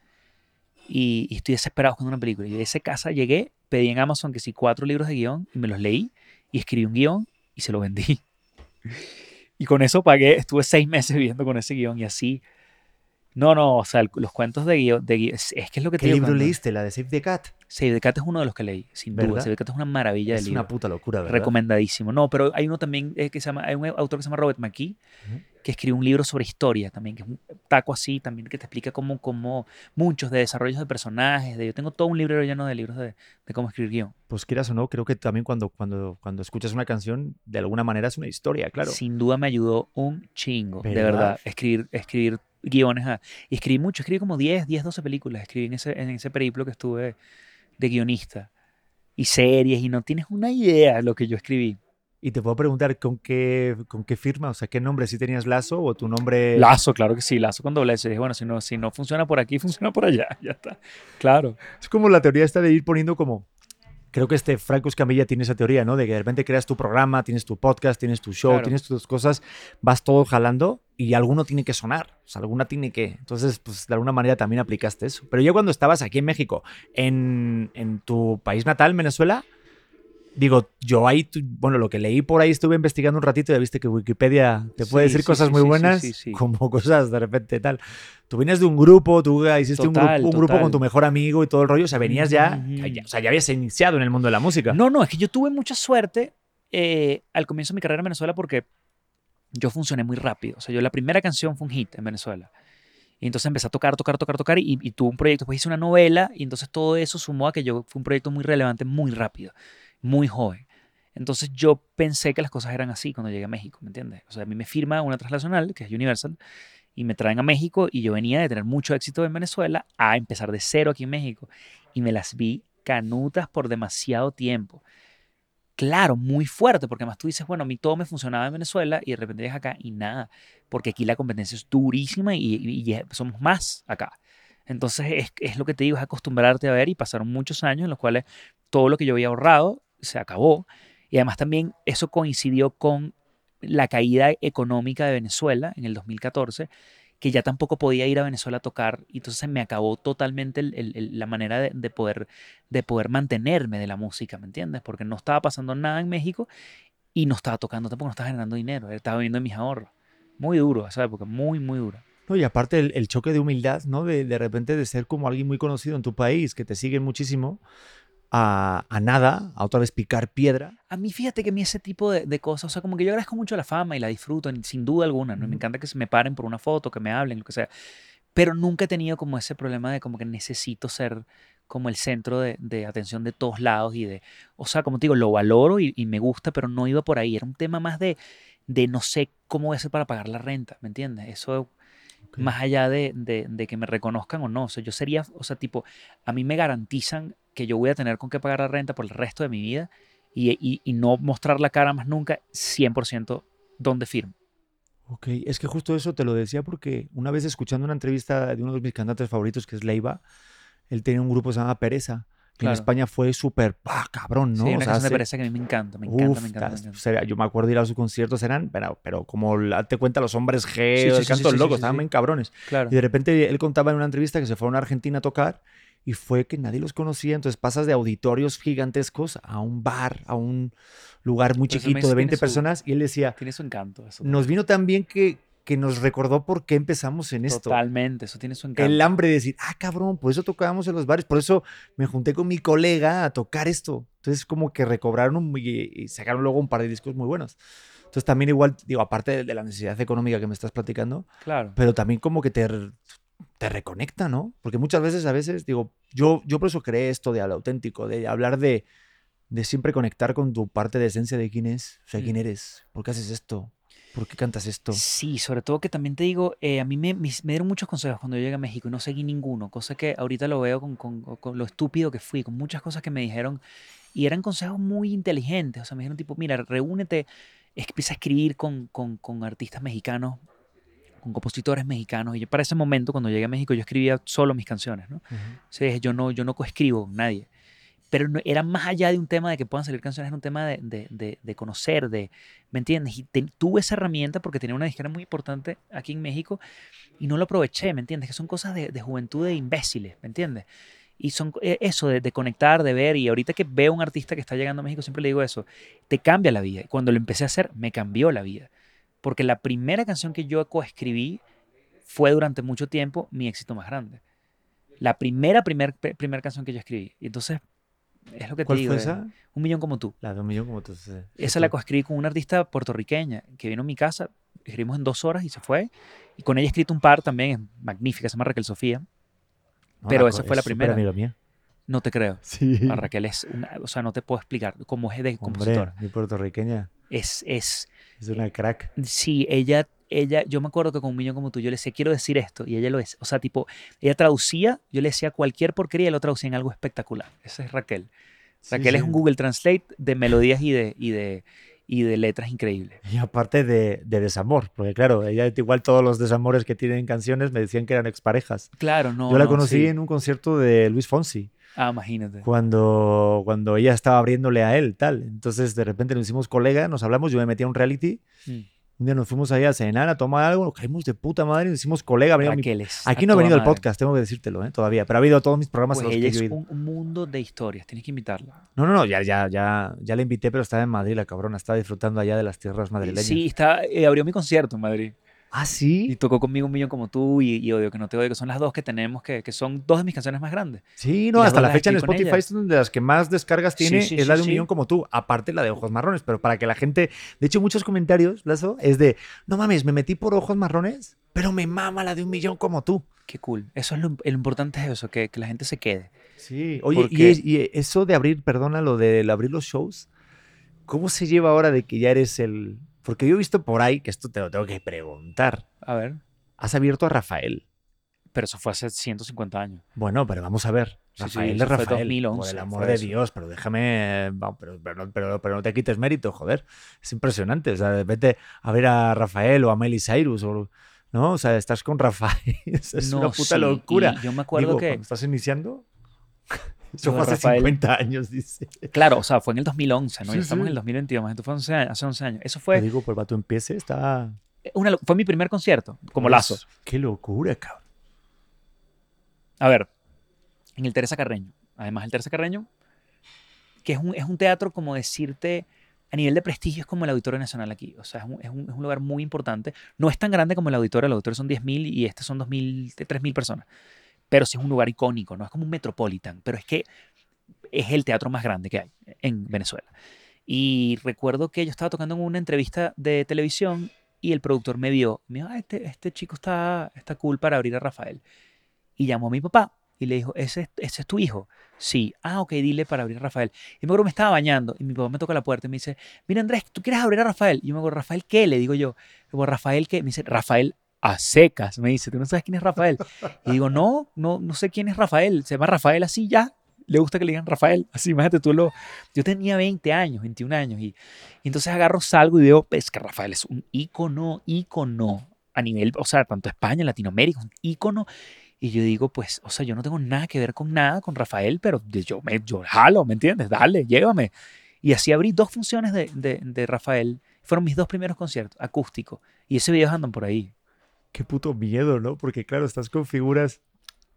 Y, y estoy desesperado buscando una película. Y de esa casa llegué, pedí en Amazon que sí cuatro libros de guion y me los leí y escribí un guion y se lo vendí. Y con eso pagué, estuve seis meses viviendo con ese guion y así. No, no, o sea, el- los cuentos de guion, de es, es que es lo que te ¿Qué digo. libro cuando- leíste? ¿La de Save the Cat? Save the Cat es uno de los que leí, sin duda. Save the Cat es una maravilla de Es libro. una puta locura, ¿verdad? Recomendadísimo. No, pero hay uno también eh, que se llama, hay un autor que se llama Robert McKee, que escribe un libro sobre historia también, que es un taco así también, que te explica cómo, cómo muchos de desarrollos de personajes. De, yo tengo todo un libro lleno de libros de, de cómo escribir guion. Pues quieras o no, creo que también cuando, cuando, cuando escuchas una canción, de alguna manera es una historia, claro. Sin duda me ayudó un chingo, de ¿Verdad? verdad, escribir, escribir guiones. a- y escribí mucho, escribí como 10, 10, 12 películas, escribí en ese, en ese periplo que estuve de guionista. Y series, y no tienes una idea de lo que yo escribí. Y te puedo preguntar, ¿con qué, con qué firma? O sea, ¿qué nombre? ¿Si tenías Lazo o tu nombre? Lazo, claro que sí, lazo con doble S. Dije, bueno, si no, si no funciona por aquí, funciona por allá. Ya está. Claro. Es como la teoría esta de ir poniendo como... Creo que este Franco Escamilla tiene esa teoría, ¿no? De que de repente creas tu programa, tienes tu podcast, tienes tu show, Claro. tienes tus cosas, vas todo jalando y alguno tiene que sonar, o sea, alguna tiene que... Entonces, pues de alguna manera también aplicaste eso. Pero ya cuando estabas aquí en México, en, en tu país natal, Venezuela, digo, yo ahí, tu- bueno, lo que leí por ahí estuve investigando un ratito y ya viste que Wikipedia te puede Sí, decir sí, cosas sí, muy buenas, como cosas de repente tal. Tú vienes de un grupo, tú hiciste un, Total, grupo, un grupo con tu mejor amigo y todo el rollo, o sea, venías ya, o sea, ya habías iniciado en el mundo de la música. No, no, es que yo tuve mucha suerte eh, al comienzo de mi carrera en Venezuela porque yo funcioné muy rápido. O sea, yo la primera canción fue un hit en Venezuela. Y entonces empecé a tocar, tocar, tocar, tocar y, y tuve un proyecto. Después hice una novela y entonces todo eso sumó a que yo fue un proyecto muy relevante muy rápido, muy joven. Entonces yo pensé que las cosas eran así cuando llegué a México, ¿me entiendes? O sea, a mí me firma una transnacional, que es Universal, y me traen a México y yo venía de tener mucho éxito en Venezuela a empezar de cero aquí en México. Y me las vi canutas por demasiado tiempo. Claro, muy fuerte, porque además tú dices, bueno, a mí todo me funcionaba en Venezuela y de repente llegas acá y nada, porque aquí la competencia es durísima y, somos más acá. Entonces es, es lo que te digo, es acostumbrarte a ver y pasaron muchos años en los cuales todo lo que yo había ahorrado se acabó. Y además también eso coincidió con la caída económica de Venezuela en el 2014, que ya tampoco podía ir a Venezuela a tocar. Y entonces se me acabó totalmente la manera de, de poder, de poder mantenerme de la música, ¿me entiendes? Porque no estaba pasando nada en México y no estaba tocando tampoco, no estaba generando dinero, estaba viviendo mis ahorros. Muy duro esa época, muy, muy dura. No, y aparte el, el choque de humildad, ¿no? De, de repente de ser como alguien muy conocido en tu país, que te siguen muchísimo, a, a nada, a otra vez picar piedra. A mí fíjate que a mí ese tipo de, de cosas, o sea, como que yo agradezco mucho la fama y la disfruto, sin duda alguna, ¿no? Me encanta que se me paren por una foto, que me hablen, lo que sea. Pero nunca he tenido como ese problema de como que necesito ser como el centro de, de atención de todos lados y de, o sea, como te digo, lo valoro y, y me gusta, pero no iba por ahí. Era un tema más de, de no sé cómo voy a hacer para pagar la renta, ¿me entiendes? Eso más allá de, de- de que me reconozcan o no. O sea, yo sería, o sea, tipo, a mí me garantizan que yo voy a tener con qué pagar la renta por el resto de mi vida y, y- y no mostrar la cara más nunca 100% donde firmo. Ok, es que justo eso te lo decía porque una vez escuchando una entrevista de uno de mis cantantes favoritos, que es Leiva, él tenía un grupo que se llama Pereza, que en Claro. España fue súper, ¡ah, cabrón, ¿no? sí, O una sea, canción de pereza que a mí me encanta, me encanta, Uf, me encanta. me encanta. o yo me acuerdo ir a sus conciertos, eran, pero, pero como date cuenta, los hombres G, Sí, sí, sí, canto sí, sí, loco, sí, estaban bien cabrones. Claro. Y de repente él contaba en una entrevista que se fueron a Argentina a tocar y fue que nadie los conocía. Entonces pasas de auditorios gigantescos a un bar, a un lugar muy Pero chiquito de tiene 20 su- personas. Y él decía, Tiene su encanto. Eso nos vino tan bien que, que nos recordó por qué empezamos en esto. Totalmente, eso tiene su encanto. El hambre de decir, ah, cabrón, por eso tocábamos en los bares, por eso me junté con mi colega a tocar esto. Entonces, como que recobraron un- y, y sacaron luego un par de discos muy buenos. Entonces, también igual, digo, aparte de, de la necesidad económica que me estás platicando, Claro. pero también como que te, te reconecta, ¿no? Porque muchas veces, a veces, digo, yo, yo por eso creé esto de al auténtico, de hablar de, de siempre conectar con tu parte de esencia de quién es, o sea, Mm. quién eres, por qué haces esto, ¿Por qué cantas esto? Sí, sobre todo que también te digo, eh, a mí me, me- me dieron muchos consejos cuando yo llegué a México y no seguí ninguno, cosa que ahorita lo veo con, con- con lo estúpido que fui, con muchas cosas que me dijeron y eran consejos muy inteligentes, o sea, me dijeron tipo, mira, reúnete, empieza a escribir con, con, con artistas mexicanos, con compositores mexicanos y yo para ese momento, cuando llegué a México, yo escribía solo mis canciones, ¿no? O sea, dije, yo no, yo no coescribo con nadie. Pero no- era más allá de un tema de que puedan salir canciones, era un tema de, de, de- de conocer, de, ¿me entiendes? Y te- tuve esa herramienta porque tenía una disquera muy importante aquí en México y no lo aproveché, ¿me entiendes? Que son cosas de, de juventud de imbéciles, ¿me entiendes? Y son eh, eso, de, de conectar, de ver. Y ahorita que veo a un artista que está llegando a México, siempre le digo eso, te cambia la vida. Y cuando lo empecé a hacer, me cambió la vida. Porque la primera canción que yo coescribí fue durante mucho tiempo mi éxito más grande. La primera, primer, primera canción que yo escribí. Y entonces, es lo que te ¿Cuál digo. fue esa? Un millón como tú. La de un millón como tú. sí. Esa la coescribí con una artista puertorriqueña que vino a mi casa. Escribimos en dos horas y se fue. Y con ella he escrito un par también, es magnífica, se llama Raquel Sofía. No, pero la esa fue la primera. amiga mía. No te creo. Sí. A Raquel es una, o sea, no te puedo explicar cómo es de Hombre, compositora. mi puertorriqueña. Es, es, Es una crack. sí, ella, ella, yo me acuerdo que con un millón como tú, yo le decía, quiero decir esto, y ella lo es. O sea, tipo, ella traducía, yo le decía cualquier porquería y lo traducía en algo espectacular. Esa es Raquel. Sí, Raquel es sí. un Google Translate de melodías y de, y de, y de letras increíbles. Y aparte de, de desamor, porque claro, ella igual todos los desamores que tienen canciones me decían que eran exparejas. Claro, no. Yo la no, conocí sí. un concierto de Luis Fonsi, Ah, imagínate. cuando, cuando ella estaba abriéndole a él, tal. Entonces de repente nos hicimos colega, nos hablamos, yo me metí a un reality, Mm. un día nos fuimos allá a cenar, a tomar algo, nos caímos de puta madre y nos hicimos colega. mi- Aquí no ha venido el podcast, tengo que decírtelo, ¿eh? todavía, pero ha habido todos mis programas a Pues los ella que yo es he ido. un, un mundo de historias, tienes que invitarla. No, no, no, ya, ya, ya, ya la invité, pero estaba en Madrid, la cabrona, estaba disfrutando allá de las tierras madrileñas. Sí, está, eh, abrió mi concierto en Madrid. Ah, Y sí. tocó conmigo un millón como tú y, y Odio que no te odio, que son las dos que tenemos, que, que son dos de mis canciones más grandes. Sí, no, hasta la fecha en Spotify es donde las que más descargas tiene sí, es la de un millón como tú, aparte la de ojos marrones, pero para que la gente, de hecho muchos comentarios, Lazo, es de, no mames, me metí por ojos marrones, pero me mama la de un millón como tú. Qué cool. Eso es lo, lo importante es eso, que, que la gente se quede. Sí, oye, y, Porque- y eso de abrir, perdona, lo de abrir los shows, ¿cómo se lleva ahora de que ya eres el... Porque yo he visto por ahí, que esto te lo tengo que preguntar, A ver. has abierto a Rafael. Pero eso fue hace 150 años. Bueno, pero vamos a ver. Sí, sí, Rafael es fue Rafael. 2011, por el amor fue de. Dios, pero déjame. Pero, pero, no- pero, pero no te quites mérito, joder. Es impresionante. O sea, vete a ver a Rafael o a Miley Cyrus. O, ¿No? O sea, estás con Rafael. Es, No, una puta sí, locura. yo me acuerdo Digo, que, estás iniciando. Eso fue hace Rafael. 50 años, dice. claro, o sea, fue en el 2011, ¿no? Sí, estamos sí. en el 2022, esto fue 11 años- hace 11 años. Eso Te fue, digo, pues para tu empiece, está. una, lo- fue mi primer concierto, como Pues, Lazo. Qué locura, cabrón. A ver, en el Teresa Carreño. Además, el Teresa Carreño, que es un, es un teatro, como decirte, a nivel de prestigio, es como el Auditorio Nacional aquí. O sea, es un, es un- es un lugar muy importante. No es tan grande como el auditorio. El auditorio son 10.000 y este son 2.000, 3.000 personas. Pero sí es un lugar icónico, no es como un Metropolitan. Pero es que es el teatro más grande que hay en Venezuela. Y recuerdo que yo estaba tocando en una entrevista de televisión y el productor me vio. Me dijo, ah, este, este chico está, está cool para abrir a Rafael. Y llamó a mi papá y le dijo, ¿ese, es- tu hijo? Sí. Ah, ok, dile para abrir a Rafael. Y me acuerdo me estaba bañando y mi papá me toca la puerta y me dice, mira Andrés, ¿tú quieres abrir a Rafael? Y yo me acuerdo, ¿Rafael qué? Le digo yo. Digo, ¿Rafael qué? Me dice, Rafael a secas. Me dice, ¿tú no sabes quién es Rafael? Y digo, no, no, no sé quién es Rafael. Se llama Rafael así ya. Le gusta que le digan Rafael. Así, imagínate tú lo... Yo tenía 20 años, 21 años. Y, y entonces agarro, salgo y veo, es que Rafael es un ícono, ícono. A nivel, o sea, tanto España, Latinoamérica, un ícono. Y yo digo, pues, o sea, yo no tengo nada que ver con nada con Rafael, pero yo, me, yo jalo, ¿me entiendes? Dale, llévame. Y así abrí dos funciones de, de, de Rafael. Fueron mis dos primeros conciertos, acústicos. Y ese video andan por ahí. Qué puto miedo, ¿no? Porque claro, estás con figuras.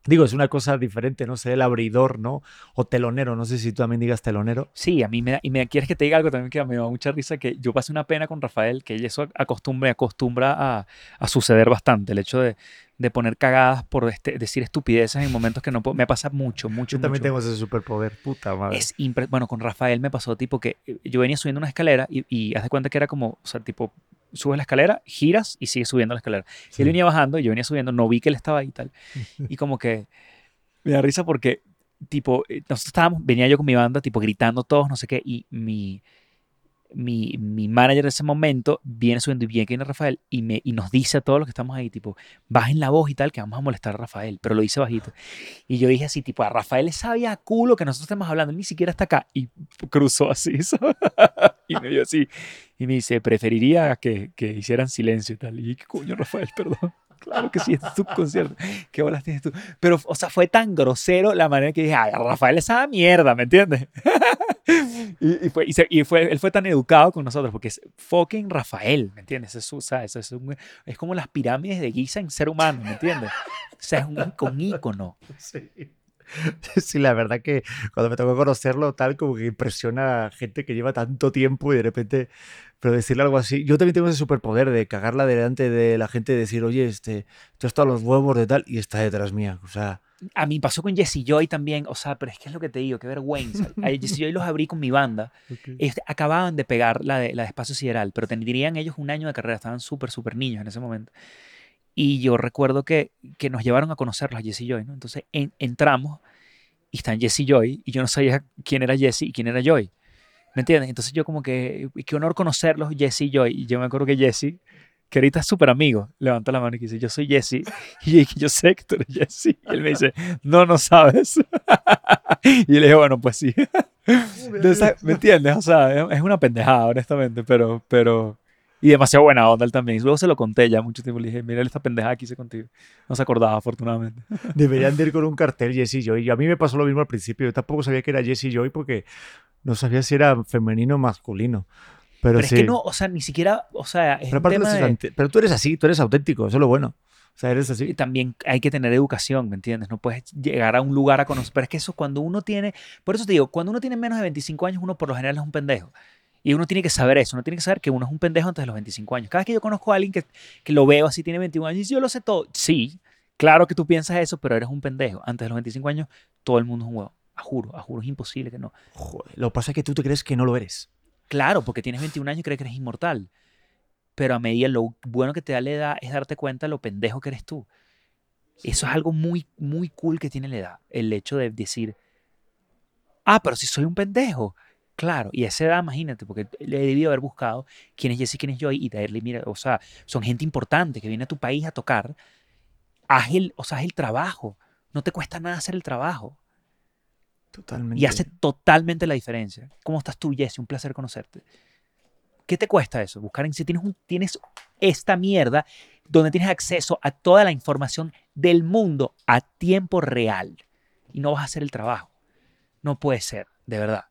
Digo, es una cosa diferente, no sé, el abridor, ¿no? O telonero, no sé si tú también digas telonero. Sí, a mí me da, y me quieres que te diga algo también que me da mucha risa, que yo pasé una pena con Rafael, que eso acostumbra, acostumbra a, a suceder bastante, el hecho de, de poner cagadas por este- decir estupideces en momentos que no puedo, me pasa mucho, mucho, Yo también mucho. tengo ese superpoder, puta madre. Es bueno, con Rafael me pasó tipo que eh, yo venía subiendo una escalera y, y haz de cuenta que era como, o sea, tipo, subes la escalera, giras y sigues subiendo la escalera. Sí. Él venía bajando y yo venía subiendo, no vi que él estaba ahí y tal. Y como que me da risa porque, tipo, eh, nosotros estábamos, venía yo con mi banda, tipo, gritando todos, no sé qué, y mi, mi, mi manager de ese momento viene subiendo y bien que viene Rafael y, me, y nos dice a todos los que estamos ahí, tipo, bajen la voz y tal, que vamos a molestar a Rafael, pero lo dice bajito. Y yo dije así, tipo, a Rafael le sabía a culo que nosotros estamos hablando, ni siquiera está acá. Y cruzó así, y me dio así. Y me dice, preferiría que, que hicieran silencio y tal. Y ¿qué coño, Rafael? Perdón. Claro que sí, es tu concierto. ¿Qué bolas tienes tú? Pero, o sea, fue tan grosero la manera que dije, ay, Rafael esa mierda, ¿me entiendes? y, y, fue, y, se, y, fue, él fue tan educado con nosotros porque es fucking Rafael, ¿me entiendes? Es, o sea, es, un, es como las pirámides de Giza en ser humano, ¿me entiendes? O sea, es un, un ícono. Sí. Sí, la verdad que cuando me tocó conocerlo, tal como que impresiona a gente que lleva tanto tiempo y de repente, pero decirle algo así. Yo también tengo ese superpoder de cagarla delante de la gente y decir, oye, este, tú estás a los huevos de tal y está detrás mía. O sea. A mí pasó con Jesse Joy también, o sea, pero es que es lo que te digo, qué vergüenza. A Jesse Joy los abrí con mi banda. Okay. Este, acababan de pegar la de, la de Espacio Sideral, pero tendrían ellos un año de carrera, estaban súper, súper niños en ese momento. Y yo recuerdo que, que nos llevaron a conocerlos a Jesse Joy, ¿no? Entonces en, entramos y están Jesse Joy y yo no sabía quién era Jesse y quién era Joy. ¿Me entiendes? Entonces yo como que, qué honor conocerlos, Jesse y Joy. Y yo me acuerdo que Jesse, que ahorita es súper amigo, levanta la mano y dice, yo soy Jesse. Y yo yo sé que tú eres Jesse. Y él me dice, no, no sabes. y le dije, bueno, pues sí. ¿Me entiendes? O sea, es una pendejada, honestamente, pero, pero, y demasiado buena onda él también. Luego se lo conté ya mucho tiempo. Le dije, mira esta pendeja que hice contigo. No se acordaba, afortunadamente. Deberían de ir con un cartel Jesse Joy. A mí me pasó lo mismo al principio. Yo tampoco sabía que era Jesse Joy porque no sabía si era femenino o masculino. Pero, pero sí. es que no, o sea, ni siquiera, o sea, es pero, tema de... pero tú eres así, tú eres auténtico, eso es lo bueno. O sea, eres así. Y también hay que tener educación, ¿me entiendes? No puedes llegar a un lugar a conocer. Pero es que eso cuando uno tiene. Por eso te digo, cuando uno tiene menos de 25 años, uno por lo general es un pendejo. Y uno tiene que saber eso, uno tiene que saber que uno es un pendejo antes de los 25 años. Cada vez que yo conozco a alguien que, que lo veo así, tiene 21 años, y dice, yo lo sé todo. Sí, claro que tú piensas eso, pero eres un pendejo. Antes de los 25 años, todo el mundo es un huevo. A juro, a juro, es imposible que no. Joder, lo que pasa es que tú te crees que no lo eres. Claro, porque tienes 21 años y crees que eres inmortal. Pero a medida, lo bueno que te da la edad es darte cuenta de lo pendejo que eres tú. Eso es algo muy, muy cool que tiene la edad. El hecho de decir, ah, pero si soy un pendejo. Claro, y esa edad, imagínate, porque le he debido haber buscado quién es Jesse, quién es Joy, y darle, mira, o sea, son gente importante que viene a tu país a tocar. Haz el, o sea, haz el trabajo. No te cuesta nada hacer el trabajo. Y hace totalmente la diferencia. ¿Cómo estás tú, Jesse? Un placer conocerte. ¿Qué te cuesta eso? Buscar en si tienes, un, tienes esta mierda donde tienes acceso a toda la información del mundo a tiempo real y no vas a hacer el trabajo. No puede ser, de verdad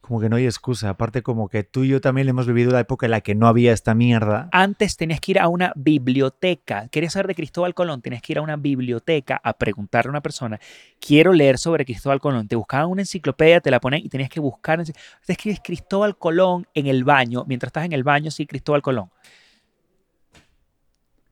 como que no hay excusa. Aparte, como que tú y yo también hemos vivido la época en la que no había esta mierda. Antes tenías que ir a una biblioteca. ¿Querías saber de Cristóbal Colón? Tenías que ir a una biblioteca a preguntarle a una persona, quiero leer sobre Cristóbal Colón. Te buscaban una enciclopedia, te la ponen y tenías que buscar. Te escribes Cristóbal Colón en el baño. Mientras estás en el baño, sí, Cristóbal Colón.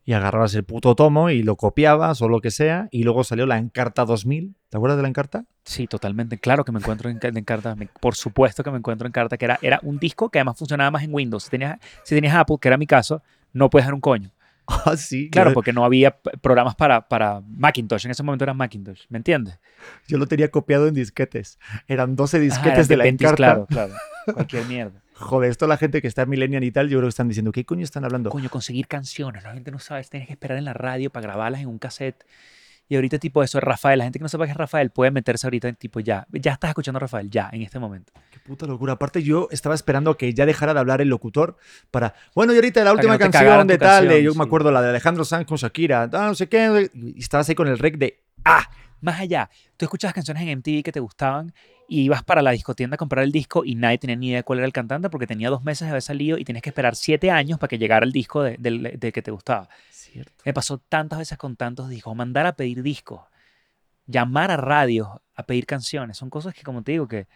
Y agarrabas el puto tomo y lo copiabas o lo que sea. Y luego salió la Encarta 2000. ¿Te acuerdas de la Encarta? Sí, totalmente. Claro que me encuentro en, en Carta. Por supuesto que me encuentro en Carta, que era, era un disco que además funcionaba más en Windows. Si tenías, si tenías Apple, que era mi caso, no puedes dar un coño. Ah, sí. Claro, porque no había programas para, para Macintosh. En ese momento era Macintosh. ¿Me entiendes? Yo lo tenía copiado en disquetes. Eran 12 disquetes Ajá, de la Encarta. Claro, claro. Cualquier mierda. Joder, esto la gente que está en Millennial y tal, yo creo que están diciendo, ¿qué coño están hablando? Coño, conseguir canciones. La gente no sabe, tienes que esperar en la radio para grabarlas en un cassette. Y ahorita tipo eso es Rafael. La gente que no sepa que es Rafael puede meterse ahorita en tipo ya. Ya estás escuchando a Rafael, ya, en este momento. Qué puta locura. Aparte yo estaba esperando que ya dejara de hablar el locutor para... Bueno, y ahorita la última no canción de tal, canción, de, yo sí. me acuerdo la de Alejandro Sanz con Shakira, ah, no sé qué, y estabas ahí con el rec de... ¡Ah! Más allá, tú escuchabas canciones en MTV que te gustaban y ibas para la discotienda a comprar el disco y nadie tenía ni idea de cuál era el cantante porque tenía dos meses de haber salido y tenías que esperar siete años para que llegara el disco de, de, de que te gustaba. Cierto. Me pasó tantas veces con tantos discos, mandar a pedir discos, llamar a radios a pedir canciones, son cosas que como te digo que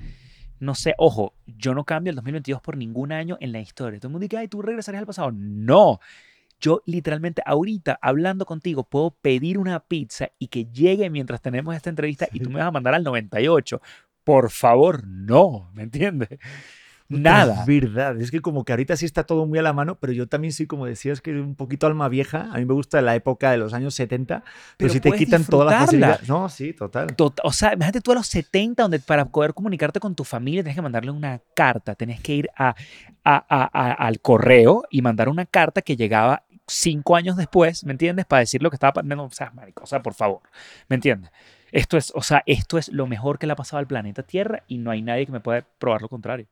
no sé, ojo, yo no cambio el 2022 por ningún año en la historia. Todo el mundo dice, ay, tú regresarías al pasado. No, yo literalmente ahorita hablando contigo puedo pedir una pizza y que llegue mientras tenemos esta entrevista y tú me vas a mandar al 98. Por favor, no, ¿me entiendes? Nada. Es verdad, es que como que ahorita sí está todo muy a la mano, pero yo también soy, como decías, que un poquito alma vieja. A mí me gusta la época de los años 70, pero, Pero si te quitan toda la disfrutarla. facilidad. No, sí, total. Tot- O sea, imagínate tú a los 70, donde para poder comunicarte con tu familia tienes que mandarle una carta, tenés que ir a, a- a- a- al correo y mandar una carta que llegaba cinco años después, ¿me entiendes? Para decir lo que estaba pasando. O sea, marico, o sea, por favor, ¿me entiendes? Esto es, o sea, esto es lo mejor que le ha pasado al planeta Tierra y no hay nadie que me pueda probar lo contrario.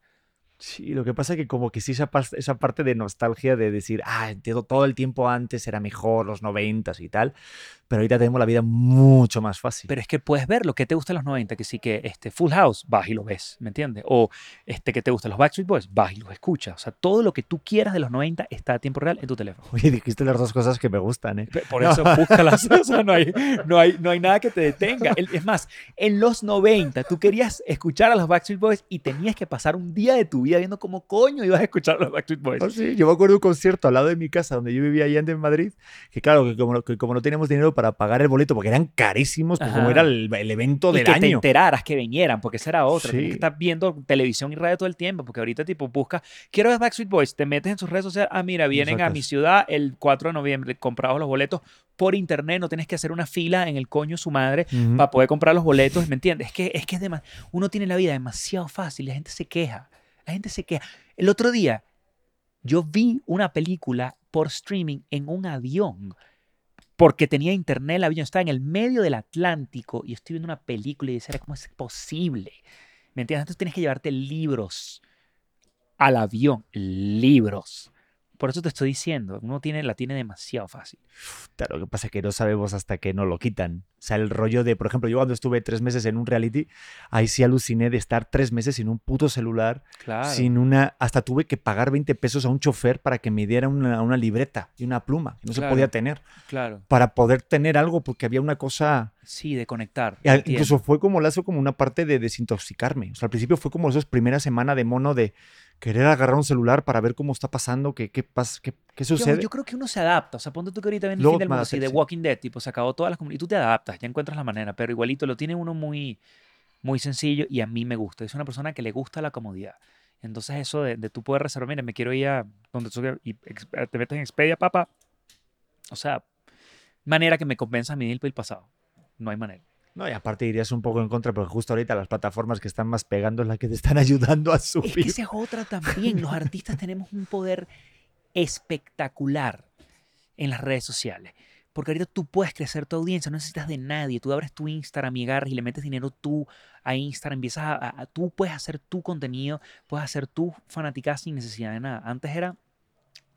Sí, lo que pasa es que como que sí esa, esa parte de nostalgia de decir, ah, entiendo, todo el tiempo antes era mejor, los noventas y tal, pero ahorita tenemos la vida mucho más fácil. Pero es que puedes ver lo que te gusta en los 90, que sí que este Full House, vas y lo ves, ¿me entiendes? O este que te gusta los Backstreet Boys, vas y los escuchas. O sea, todo lo que tú quieras de los 90 está a tiempo real en tu teléfono. Oye, dijiste las dos cosas que me gustan, ¿eh? Por eso búscalas. O sea, no hay, no, hay, no hay nada que te detenga. Es más, en los 90 tú querías escuchar a los Backstreet Boys y tenías que pasar un día de tu vida viendo cómo coño ibas a escuchar a los Backstreet Boys. Oh, sí, yo me acuerdo de un concierto al lado de mi casa donde yo vivía allá en Madrid, que claro, que como, que como no teníamos dinero para pagar el boleto, porque eran carísimos, pues como era el, el evento y del que te año. enteraras que vinieran, porque esa era otra. Sí. que estar viendo televisión y radio todo el tiempo, porque ahorita tipo buscas, quiero ver Backstreet Boys, te metes en sus redes sociales, ah, mira, vienen a sacas. mi ciudad el 4 de noviembre, comprados los boletos por internet, no tienes que hacer una fila en el coño su madre Ujú. para poder comprar los boletos, ¿me entiendes? Es que es que es dema- uno tiene la vida demasiado fácil, la gente se queja, la gente se queja. El otro día yo vi una película por streaming en un avión porque tenía internet el avión, estaba en el medio del Atlántico y estoy viendo una película y decía, ¿cómo es posible? ¿Me entiendes? Entonces tienes que llevarte libros al avión, libros. Por eso te estoy diciendo, uno tiene, la tiene demasiado fácil. Claro, lo que pasa es que no sabemos hasta que no lo quitan. O sea, el rollo de, por ejemplo, yo cuando estuve tres meses en un reality, ahí sí aluciné de estar tres meses sin un puto celular, Claro. sin una... Hasta tuve que pagar 20 pesos a un chofer para que me diera una, una libreta y una pluma, que no se podía tener, Claro. para poder tener algo, porque había una cosa... Sí, de conectar. Incluso fue como lazo, como una parte de desintoxicarme. O sea, al principio fue como esas primeras semanas de mono de querer agarrar un celular para ver cómo está pasando, qué, qué, pas- qué, qué sucede. yo creo que uno se adapta. O sea, ponte tú que ahorita ven el fin del mundo, así de sí. Walking Dead, tipo, se acabó todas las comunidades. Y tú te adaptas, ya encuentras la manera, pero igualito lo tiene uno muy, muy sencillo y a mí me gusta. Es una persona que le gusta la comodidad. Entonces, eso de, de tú poder reservar, mira, me quiero ir a donde tú y ex- te metes en Expedia, papá. O sea, manera que me compensa mi deal para el pasado. No hay manera. No, y aparte irías un poco en contra, porque justo ahorita las plataformas que están más pegando es la que te están ayudando a Es que subir. esa es otra también. Los artistas tenemos un poder espectacular en las redes sociales. Porque ahorita tú puedes crecer tu audiencia, no necesitas de nadie. Tú abres tu Instagram y agarras y le metes dinero tú a Instagram, empiezas a, a- a- tú puedes hacer tu contenido, puedes hacer tu fanaticada sin necesidad de nada. Antes era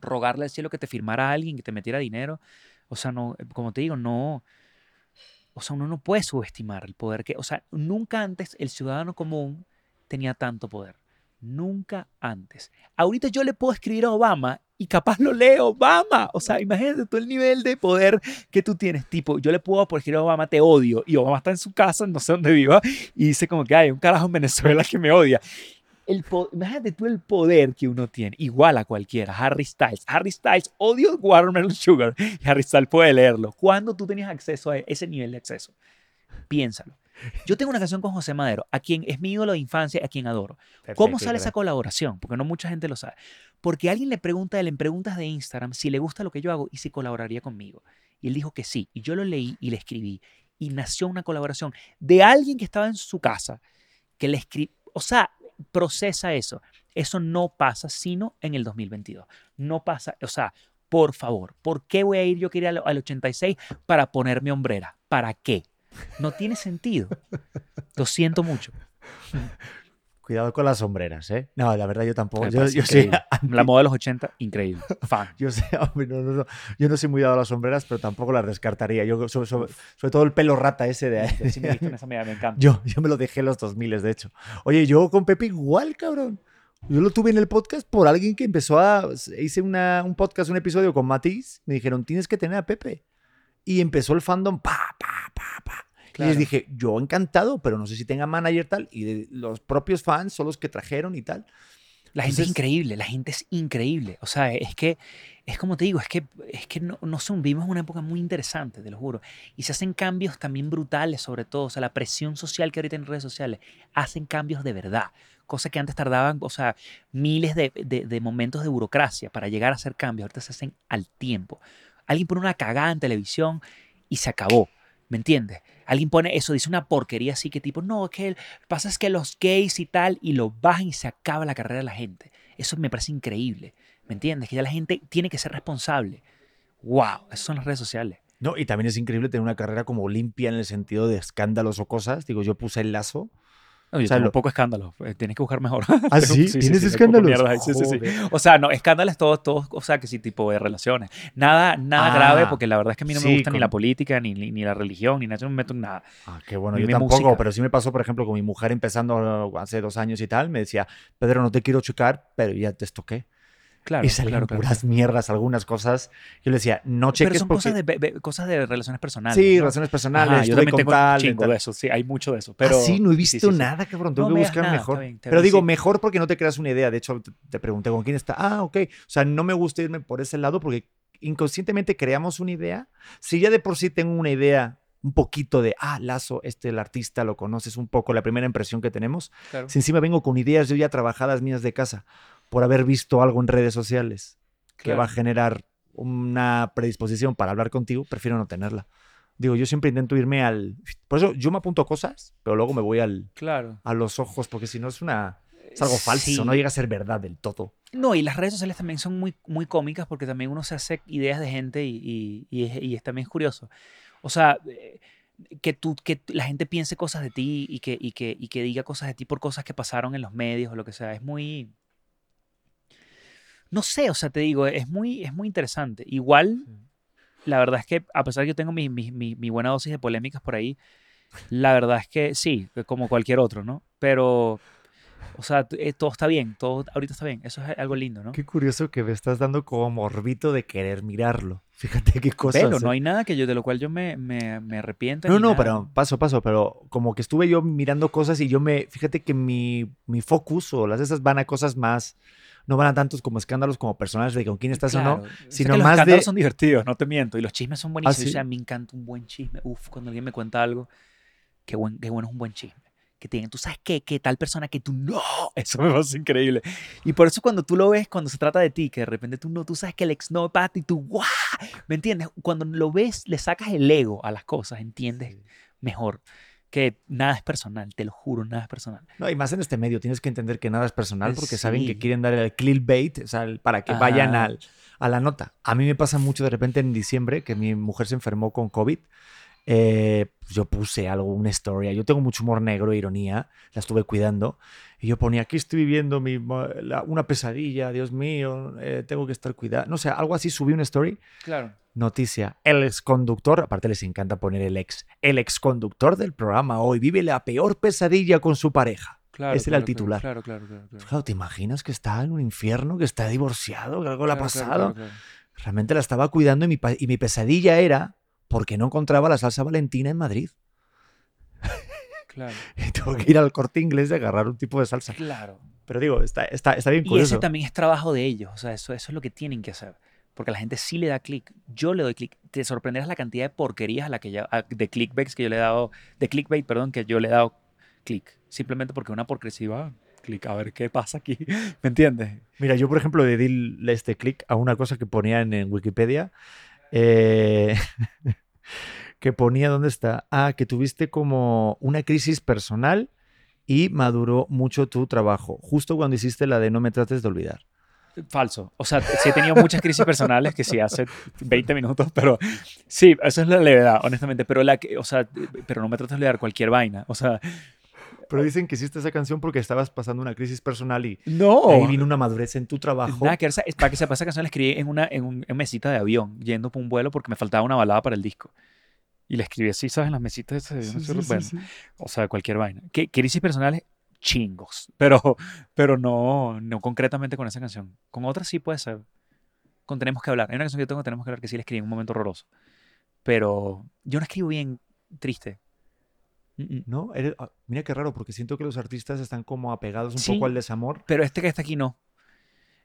rogarle al cielo que te firmara a alguien, que te metiera dinero. O sea, no, como te digo, no. O sea, uno no puede subestimar el poder que. O sea, nunca antes el ciudadano común tenía tanto poder. Nunca antes. Ahorita yo le puedo escribir a Obama y capaz lo lee Obama. O sea, imagínate todo el nivel de poder que tú tienes. Tipo, yo le puedo por escribir a Obama, te odio. Y Obama está en su casa, no sé dónde viva, y dice como que hay un carajo en Venezuela que me odia. El imagínate tú el poder que uno tiene, igual a cualquiera. Harry Styles. Harry Styles odio Watermelon Sugar. Y Harry Styles puede leerlo. ¿Cuándo tú tenías acceso a ese nivel de acceso? Piénsalo. Yo tengo una canción con José Madero, a quien es mi ídolo de infancia, a quien adoro. ¿Cómo sale esa colaboración? Porque no mucha gente lo sabe. Porque alguien le pregunta en preguntas de Instagram si le gusta lo que yo hago y si colaboraría conmigo. Y él dijo que sí. Y yo lo leí y le escribí. Y nació una colaboración de alguien que estaba en su casa, que le escribió. O sea, procesa eso. Eso no pasa sino en el 2022. No pasa. O sea, por favor, ¿por qué voy a ir yo que ir al, al 86 para ponerme hombrera? ¿Para qué? No tiene sentido. Lo siento mucho. Cuidado con las sombreras, ¿eh? No, la verdad yo tampoco. Yo, yo soy. La moda de los 80, increíble. Fan. Yo, sé, hombre, no, no, no. yo no soy muy dado a las sombreras, pero tampoco las descartaría. Yo, sobre, sobre- sobre todo el pelo rata ese de... Yo sí me en esa medida, me encanta. Yo, yo me lo dejé en los 2000, de hecho. Oye, yo con Pepe igual, cabrón. Yo lo tuve en el podcast por alguien que empezó a... Hice una, un podcast, un episodio con Matiz. Me dijeron, tienes que tener a Pepe. Y empezó el fandom, pa, pa, pa, pa. Y les dije, yo encantado, pero no sé si tenga manager tal. Y de- los propios fans son los que trajeron y tal. La gente es increíble, la gente es increíble. O sea, es que, es como te digo, es que, es que no, no sé, vivimos una época muy interesante, te lo juro. Y se hacen cambios también brutales, sobre todo. O sea, la presión social que ahorita en redes sociales hacen cambios de verdad. Cosas que antes tardaban, o sea, miles de, de- de momentos de burocracia para llegar a hacer cambios. Ahorita se hacen al tiempo. Alguien pone una cagada en televisión y se acabó. ¿Me entiendes? Alguien pone eso, dice una porquería así que tipo, no, es que el- pasa es que los gays y tal, y lo bajan y se acaba la carrera de la gente. Eso me parece increíble. ¿Me entiendes? Que ya la gente tiene que ser responsable. ¡Wow! Esas son las redes sociales. No, y también es increíble tener una carrera como limpia en el sentido de escándalos o cosas. Digo, yo puse el lazo. No, yo O sea, tengo lo- un poco escándalo. eh, Tienes que buscar mejor. ¿Ah, sí? ¿Tienes poco escándalos? sí, sí, sí. O sea, no, escándalos todos, todos, o sea, que sí, tipo de relaciones. Nada, nada Ah, grave, porque la verdad es que a mí no me sí, gusta ni la política, ni, ni, ni la religión, ni nada, yo no me meto en nada. Ah, qué bueno, Ni yo tampoco, música. pero sí me pasó, por ejemplo, con mi mujer empezando hace dos años y tal, me decía, Pedro, no te quiero chocar, pero ya te estoqué. Claro, y salían claro, claro. puras mierdas, algunas cosas. Yo le decía, no cheques Pero son porque... cosas de, cosas de relaciones personales. sí, ¿no? relaciones personales, Ajá, yo también tengo tal, un chingo de eso, sí, hay mucho de eso. Pero, ah, sí, no he sí, visto sí, sí. nada, cabrón. Tengo No que buscar nada, mejor. bien, Pero digo, sí. mejor porque no te creas una idea. De hecho, te- te pregunté con quién está. Ah, ok. O sea, no me gusta irme por ese lado porque inconscientemente creamos una idea. Si ya de por sí tengo una idea un poquito de, ah, Lazo, este, el artista, lo conoces un poco, la primera impresión que tenemos. Claro. Si encima vengo con ideas yo ya trabajadas mías de casa por haber visto algo en redes sociales que va a generar una predisposición para hablar contigo, prefiero no tenerla. Digo, yo siempre intento irme al... Por eso yo me apunto cosas, pero luego me voy al, Claro. a los ojos, porque si no es una... Es algo falso, Sí. no llega a ser verdad del todo. No, y las redes sociales también son muy, muy cómicas porque también uno se hace ideas de gente y, y, y es, y es también curioso. O sea, eh, que, tú, que la gente piense cosas de ti y que, y, que, y que diga cosas de ti por cosas que pasaron en los medios o lo que sea, es muy... No sé, o sea, te digo, es muy, es muy interesante. Igual, la verdad es que a pesar de que yo tengo mi, mi, mi, mi buena dosis de polémicas por ahí, la verdad es que sí, como cualquier otro, ¿no? Pero, o sea, eh, todo está bien, todo ahorita está bien. Eso es algo lindo, ¿no? Qué curioso que me estás dando como morbito de querer mirarlo. Fíjate qué cosas. Pero no hay nada que yo de lo cual yo me, me, me arrepienta. No, no, nada. pero paso, paso, pero como que estuve yo mirando cosas y yo me, fíjate que mi, mi focus o las de esas van a cosas más, no van a tantos como escándalos como personales de con quién estás o no, Claro, sino que los más escándalos de- son divertidos, no te miento. Y los chismes son buenísimos. ¿sí? O sea, me encanta un buen chisme. Uf, cuando alguien me cuenta algo, qué, buen, qué bueno es un buen chisme. Que tienen, tú sabes qué, que tal persona que tú no, eso me parece increíble. Y por eso cuando tú lo ves, cuando se trata de ti, que de repente tú no, tú sabes que el ex no pata y tú, ¡guau! ¿Me entiendes? Cuando lo ves, le sacas el ego a las cosas, ¿entiendes? Mejor. Que nada es personal, te lo juro, nada es personal. No, y más en este medio, tienes que entender que nada es personal Eh, porque saben que sí. quieren dar el clickbait, o sea, para que vayan Ajá. al, a la nota. A mí me pasa mucho de repente en diciembre que mi mujer se enfermó con COVID. eh, yo puse algo, una historia. Yo tengo mucho humor negro e ironía, la estuve cuidando. Y yo ponía, aquí estoy viviendo mi, la- una pesadilla, Dios mío, eh, tengo que estar cuidado. No sé, algo así, subí una story. Claro. Noticia, el exconductor, aparte les encanta poner el ex, el exconductor del programa hoy vive la peor pesadilla con su pareja. Claro, Ese era el claro, titular. Claro, claro, claro. ¿te imaginas que está en un infierno, que está divorciado, que algo le ha pasado? Realmente la estaba cuidando y mi, y mi pesadilla era porque no encontraba la salsa valentina en Madrid. Claro. Y tengo que ir al corte inglés y agarrar un tipo de salsa. Claro. Pero digo, está, está, está bien Y curioso. ese también es trabajo de ellos, o sea, eso, eso es lo que tienen que hacer. Porque la gente sí le da clic. Yo le doy clic. Te sorprenderás la cantidad de porquerías a la que ya, de clickbaits que yo le he dado, de clickbait, perdón, que yo le he dado clic. Simplemente porque una porquería va, clic, a ver qué pasa aquí. ¿Me entiendes? Mira, yo por ejemplo le di este clic a una cosa que ponía en, en Wikipedia. eh, que ponía, ¿dónde está? Ah, que tuviste como una crisis personal y maduró mucho tu trabajo. Justo cuando hiciste la de no me trates de olvidar. Falso. O sea, sí he tenido muchas crisis personales que sí hace 20 minutos, pero sí, eso es la levedad, honestamente. Pero, la que, o sea, pero no me trates de olvidar cualquier vaina. O sea, Pero dicen que hiciste esa canción porque estabas pasando una crisis personal y no. ahí vino una madurez en tu trabajo. Nada que esa- es para que sepa, esa canción la escribí en una, en un- en mesita de avión, yendo por un vuelo porque me faltaba una balada para el disco. Y la escribí así, ¿sabes? En las mesitas de ese avión, así, bueno, O sea, cualquier vaina. Que crisis personales, chingos. Pero, pero no, no concretamente con esa canción. Con otras sí puede ser. Con Tenemos que hablar. Hay una canción que yo tengo que Tenemos que hablar que sí la escribí en un momento horroroso. Pero yo no escribo bien triste. Mm, mm. ¿no? Eres- ah, mira qué raro, porque siento que los artistas están como apegados un Sí. poco al desamor. Pero este que está aquí no.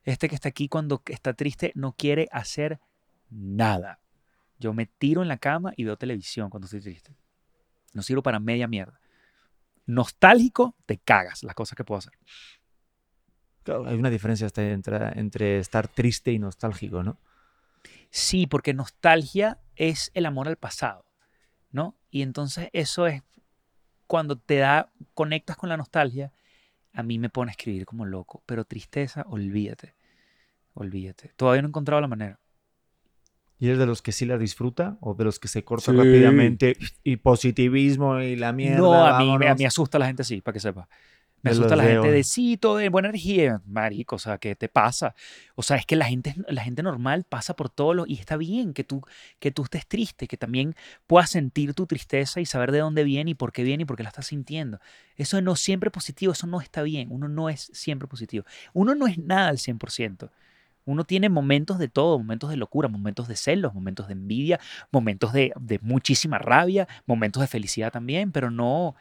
Este que está aquí cuando está triste no quiere hacer nada. Yo me tiro en la cama y veo televisión cuando estoy triste. No sirvo para media mierda. Nostálgico, te cagas las cosas que puedo hacer. Claro, hay una diferencia entre, entre estar triste y nostálgico, ¿no? Sí, porque nostalgia es el amor al pasado, ¿no? Y entonces eso es cuando te da, conectas con la nostalgia, a mí me pone a escribir como loco, pero tristeza, olvídate, olvídate. Todavía no he encontrado la manera. ¿Y eres de los que sí la disfruta o de los que se corta Sí. rápidamente y positivismo y la mierda? no, a mí, me- a mí asusta la gente así, para que sepa. Me asusta los la gente de sí, todo de buena energía. Marico, o sea, ¿qué te pasa? O sea, es que la gente, la gente normal pasa por todo lo... Y está bien que tú, que tú estés triste, que también puedas sentir tu tristeza y saber de dónde viene y por qué viene y por qué la estás sintiendo. Eso no siempre positivo, eso no está bien. Uno no es siempre positivo. Uno no es nada al 100%. Uno tiene momentos de todo, momentos de locura, momentos de celos, momentos de envidia, momentos de, muchísima rabia, momentos de felicidad también, pero no...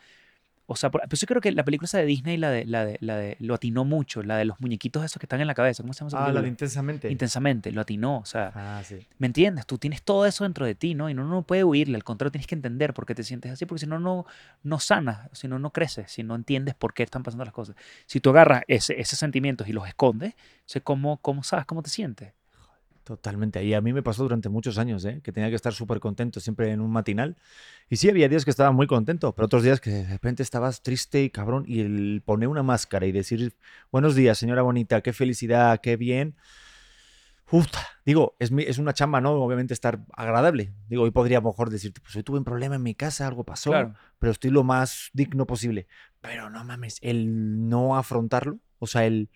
O sea, por, pero yo creo que la película esa de Disney, la de, la de, la de, lo atinó mucho, la de los muñequitos esos que están en la cabeza. ¿Cómo se llama esa Ah, la de intensamente. Intensamente, lo atinó. O sea, ah, sí. ¿me entiendes? Tú tienes todo eso dentro de ti, ¿no? Y uno no puede huirle, al contrario, tienes que entender por qué te sientes así, porque si no, no, no sanas, si no, no creces, si no entiendes por qué están pasando las cosas. Si tú agarras ese, esos sentimientos y los escondes, sé cómo, cómo sabes cómo te sientes. Totalmente. Y a mí me pasó durante muchos años, ¿eh? que tenía que estar súper contento siempre en un matinal. Y sí, había días que estaba muy contento, pero otros días que de repente estabas triste y cabrón. Y el poner una máscara y decir, buenos días, señora bonita, qué felicidad, qué bien. Uf, digo, es, mi- es una chamba, ¿no? Obviamente estar agradable. Digo, hoy podría a lo mejor decirte, pues hoy tuve un problema en mi casa, algo pasó, Claro. pero estoy lo más digno posible. Pero no mames, el no afrontarlo, o sea, el...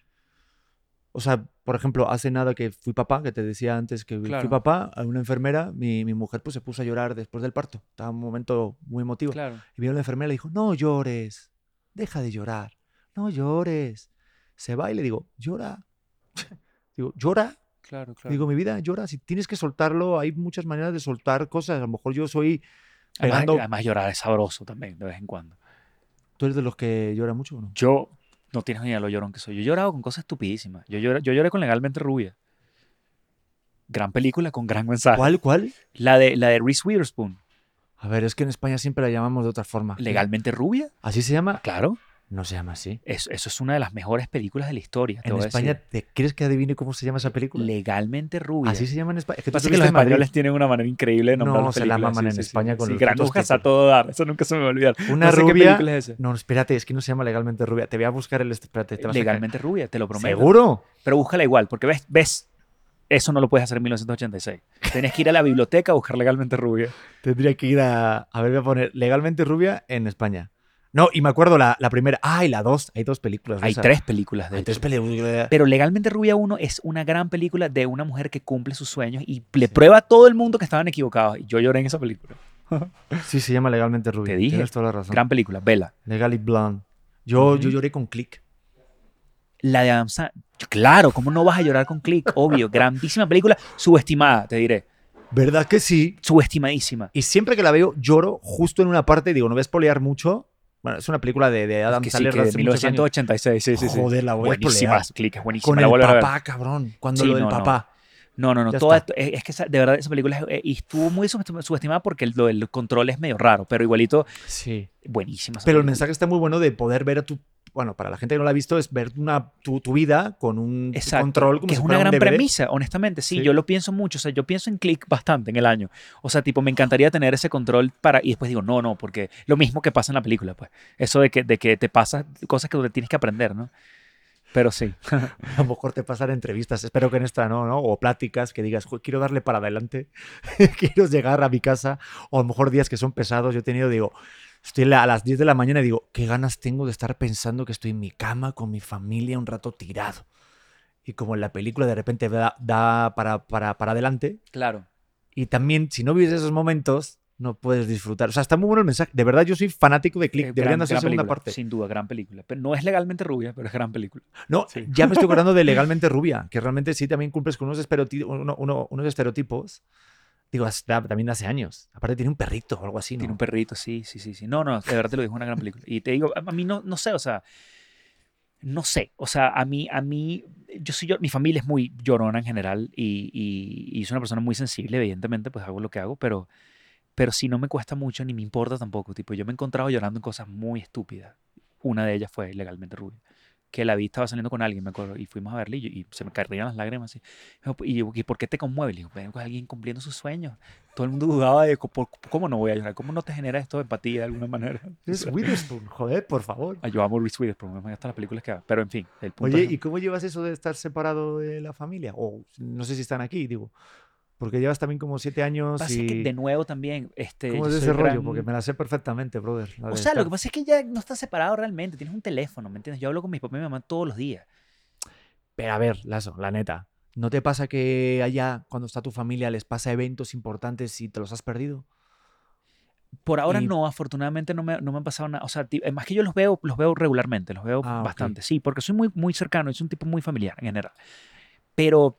O sea, por ejemplo, hace nada que fui papá, que te decía antes que fui Claro. papá, a una enfermera, mi, mi mujer pues se puso a llorar después del parto. Estaba un momento muy emotivo. Claro. Y vino la enfermera y le dijo, no llores, deja de llorar, no llores. Se va y le digo, llora. digo, llora. Claro, claro. Digo, mi vida, llora. Si tienes que soltarlo, hay muchas maneras de soltar cosas. A lo mejor yo soy además, pegando... además llorar es sabroso también, de vez en cuando. ¿Tú eres de los que llora mucho o no? Yo no tienes ni idea de lo llorón que soy. Yo he llorado con cosas estupidísimas. Yo lloré, yo lloré con Legalmente Rubia. Gran película con gran mensaje. ¿Cuál, cuál? La de, la de Reese Witherspoon. A ver, es que en España siempre la llamamos de otra forma. ¿Legalmente Rubia? ¿Así se llama? Claro. No se llama así. Eso, eso es una de las mejores películas de la historia. te En voy a España, decir. ¿te ¿quieres que adivine cómo se llama esa película? Legalmente Rubia. Así se llama en España. Es que Pasa que los españoles tienen una manera increíble de nombrar No, se la maman en España con los granujas a todo dar. Eso nunca se me va a olvidar. Una no sé qué rubia. película es esa. No, espérate, es que no se llama legalmente rubia. Te voy a buscar el. Espérate, te vas a. Legalmente Rubia, te lo prometo. ¿Seguro? Pero búscala igual, porque ves, ves, eso no lo puedes hacer en 1986. Tienes que ir a la biblioteca a buscar Legalmente Rubia. Tendría que ir a. A ver, voy a poner legalmente rubia en España. No, y me acuerdo la, la primera. Ah, y la dos. Hay dos películas. Hay tres películas de Hay tres películas. Pero Legalmente Rubia 1 es una gran película de una mujer que cumple sus sueños y le prueba a todo el mundo que estaban equivocados. Y yo lloré en esa película. Sí, se llama legalmente rubia. Te dije. Tienes toda la razón. Gran película, vela. Legally Blonde. Yo, yo lloré con Click. La de Adam Sandler. Claro, ¿cómo no vas a llorar con Click? Obvio, grandísima película, subestimada, te diré. ¿Verdad que sí? Subestimadísima. Y siempre que la veo, lloro justo en una parte. Digo, no voy a spoilear mucho. Bueno, es una película de, de Adam que sí, Sandler que de hace muchos años. 1986, sí, sí, sí. Joder, la voy a buenísima, spoilear. Click es buenísima. Con la el a ver. papá, cabrón. Cuando Sí, lo del no, papá. No, no, no. Esto- es, es que esa- de verdad esa película es- eh, y estuvo muy subestim- subestimada porque el, lo del control es medio raro, pero igualito Sí. buenísima. Pero el mensaje está muy bueno de poder ver a tu. Bueno, para la gente que no la ha visto, es ver una, tu, tu vida con un Exacto, control como que si es una un gran DVD. premisa, honestamente. Sí, Sí. yo lo pienso mucho. O sea, yo pienso en Click bastante en el año. O sea, tipo, me encantaría tener ese control para. Y después digo, no, no, porque lo mismo que pasa en la película, pues. Eso de que, de que te pasa cosas que tienes que aprender, ¿no? Pero sí. A lo mejor te pasan entrevistas. Espero que en esta no, ¿no? O pláticas que digas, "Jo, quiero darle para adelante. quiero llegar a mi casa. O a lo mejor días que son pesados. Yo he tenido, digo, estoy a las 10 de la mañana y digo, qué ganas tengo de estar pensando que estoy en mi cama con mi familia un rato tirado. Y como en la película de repente da, da para, para, para adelante. Claro. Y también, si no vives esos momentos, no puedes disfrutar. O sea, está muy bueno el mensaje. De verdad, yo soy fanático de Click. Eh, Deberían gran- hacer segunda película, parte. Sin duda, gran película. Pero no es legalmente rubia, pero es gran película. No, Sí. ya me estoy acordando de Legalmente Rubia, que realmente sí también cumples con unos, uno- uno- unos estereotipos Digo, hasta- también hace años. Aparte tiene un perrito o algo así, ¿no? Tiene un perrito, sí, sí, sí, sí. No, no, de verdad te lo digo, es una gran película. Y te digo, a mí no, no sé, o sea, no sé, o sea, a mí, a mí, yo soy yo, mi familia es muy llorona en general y, y, y soy una persona muy sensible, evidentemente, pues hago lo que hago, pero, pero sí no me cuesta mucho ni me importa tampoco. Tipo, yo me he encontrado llorando en cosas muy estúpidas. Una de ellas fue Legalmente Rubia. Que la vi, estaba saliendo con alguien, me acuerdo, y fuimos a verla y, y se me caían las lágrimas. Así. Y yo, ¿y por qué te conmueve? Le digo, "Bueno, pues alguien cumpliendo sus sueños. Todo el mundo dudaba de cómo no voy a llorar, cómo no te genera esto de empatía de alguna manera. Es Witherspoon, joder, por favor. ah, yo amo Reese Witherspoon, me gustan las películas que haga. Pero en fin, el punto Oye, es- ¿y cómo llevas eso de estar separado de la familia? O no sé si están aquí, digo. Porque llevas también como siete años pasa y... que de nuevo también, este, ¿Cómo es ese rollo? Porque me la sé perfectamente, brother. O sea, lo que pasa es que ya no estás separado realmente, tienes un teléfono, ¿me entiendes? Yo hablo con mi papá y mi mamá todos los días. Pero a ver, Lazo, la neta. ¿No te pasa que allá, cuando está tu familia, les pasa eventos importantes y te los has perdido? Por ahora Y- no, afortunadamente no me, no me han pasado nada. O sea, más que yo los veo, los veo regularmente, los veo Ah, bastante. Sí, porque soy muy, muy cercano y soy un tipo muy familiar en general. Pero,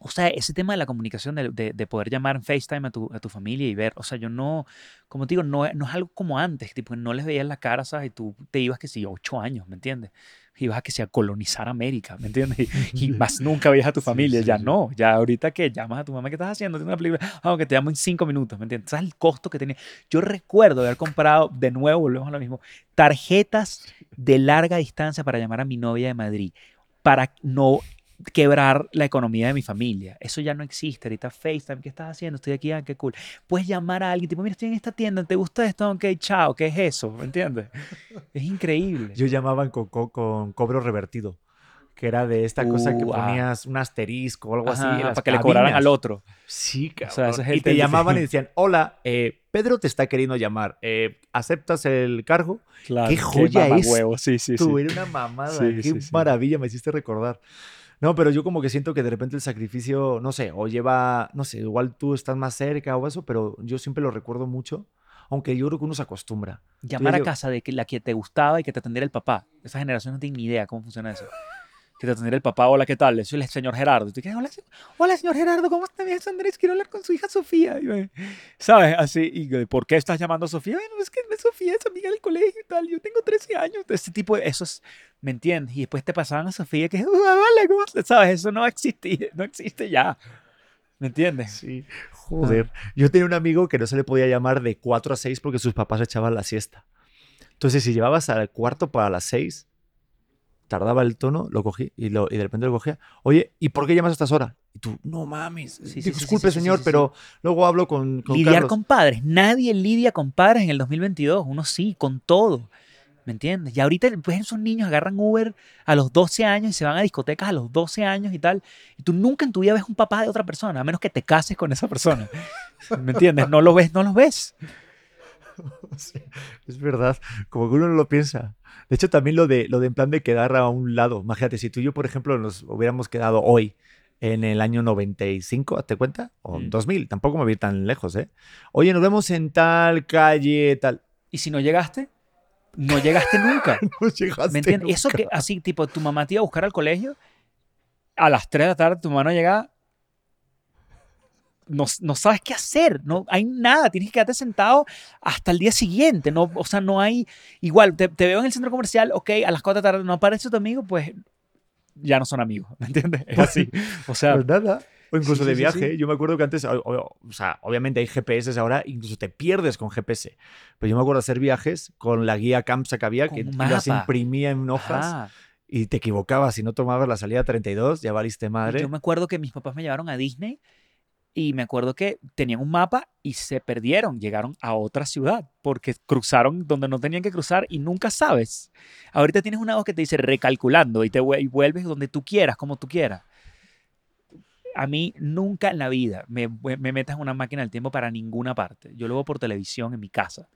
o sea, ese tema de la comunicación, de, de- de poder llamar en FaceTime a tu, a tu familia y ver, o sea, yo no, como te digo, no, es- no es algo como antes, tipo, no les veías la cara, ¿sabes? Y tú te ibas que sí, ocho años, ¿me entiendes? Ibas a que sea colonizar América, ¿me entiendes? Y, y más nunca veías a tu Sí, familia, sí, ya sí. no, ya ahorita que llamas a tu mamá, ¿qué estás haciendo? Tienes una película, aunque te llamo en cinco minutos, ¿me entiendes? ¿Sabes el costo que tenía? Yo recuerdo haber comprado, de nuevo, volvemos a lo mismo, tarjetas de larga distancia para llamar a mi novia de Madrid, para no quebrar la economía de mi familia. Eso ya no existe. Ahorita FaceTime, ¿qué estás haciendo? Estoy aquí, ah, qué cool. Puedes llamar a alguien, tipo, mira, estoy en esta tienda, ¿te gusta esto? Ok, chao, ¿qué es eso? ¿Me entiendes? Es increíble. Yo llamaban con, co- con cobro revertido, que era de esta cosa que Uh, ah. ponías un asterisco o algo así. Ajá, para que le cobraran al otro. Sí, cabrón. sea, y te llamaban y decían, hola, eh, Pedro te está queriendo llamar. eh, ¿Aceptas el cargo? Claro, ¡Qué joya es mamahuevo, Sí, sí, Tú, sí. era una mamada. Qué maravilla, me hiciste recordar. No, pero yo como que siento que de repente el sacrificio, no sé, o lleva, no sé, igual tú estás más cerca o eso, pero yo siempre lo recuerdo mucho, aunque yo creo que uno se acostumbra. Llamar a yo- casa de que la que te gustaba y que te atendiera el papá. Esa generación no tiene ni idea cómo funciona eso. Que te atendiera el papá, hola, ¿qué tal? Soy el señor Gerardo. Y tú quedas, hola, hola, señor Gerardo, ¿cómo está? Mi es Andrés, quiero hablar con su hija Sofía. Y me- ¿Sabes? Así, y ¿por qué estás llamando a Sofía? Bueno, es que Sofía es amiga del colegio y tal. Yo tengo 13 años. Ese tipo de, eso es, ¿me entiendes? Y después te pasaban a Sofía que, "Uh, hola, ¿cómo estás?", ¿sabes? Eso no existe, no existe ya. ¿Me entiendes? Sí, joder. Yo tenía un amigo que no se le podía llamar de 4 a 6 porque sus papás echaban la siesta. Entonces, si llevabas al cuarto para las 6, tardaba el tono, lo cogí y, lo, y de repente lo cogía. Oye, ¿y por qué llamas a estas horas? Y tú, no mames. Sí, sí, sí, disculpe, sí, señor, pero luego hablo con, con lidiar Carlos. con padres. Nadie lidia con padres en el 2022. Uno sí, con todo. ¿Me entiendes? Y ahorita pues esos niños agarran Uber a los 12 años y se van a discotecas a los 12 años y tal. Y tú nunca en tu vida ves un papá de otra persona, a menos que te cases con esa persona. ¿Me entiendes? No lo ves, no lo ves. Sí, es verdad, como que uno no lo piensa. De hecho, también lo de, lo de en plan de quedar a un lado. Imagínate, si tú y yo, por ejemplo, nos hubiéramos quedado hoy en el año 95, ¿te cuenta? O Mm. 2000, tampoco me voy tan lejos, ¿eh? Oye, nos vemos en tal calle, tal. Y si no llegaste, no llegaste nunca. No llegaste ¿Me entiendes? Eso nunca. que así, tipo, tu mamá te iba a buscar al colegio, a las 3 de la tarde tu mamá no llegaba, no, no sabes qué hacer, no hay nada, tienes que quedarte sentado hasta el día siguiente, no, o sea, no hay, igual, te, te veo en el centro comercial, ok, a las 4 de la tarde no aparece tu amigo, pues ya no son amigos, ¿me entiendes? Es así, o sea, Pues nada. O incluso Sí, de sí, sí, viaje. sí. Yo me acuerdo que antes, o, o- sea, obviamente hay GPS ahora, incluso te pierdes con GPS. Pero yo me acuerdo hacer viajes con la guía CAMSA que había, que las imprimía en hojas ajá. y te equivocabas. Si no tomabas la salida 32, ya valiste madre. Yo me acuerdo que mis papás me llevaron a Disney y me acuerdo que tenían un mapa y se perdieron, llegaron a otra ciudad porque cruzaron donde no tenían que cruzar y nunca sabes. Ahorita tienes una voz que te dice recalculando y te y vuelves donde tú quieras, como tú quieras. A mí nunca en la vida me, me metas en una máquina del tiempo para ninguna parte. Yo lo veo por televisión en mi casa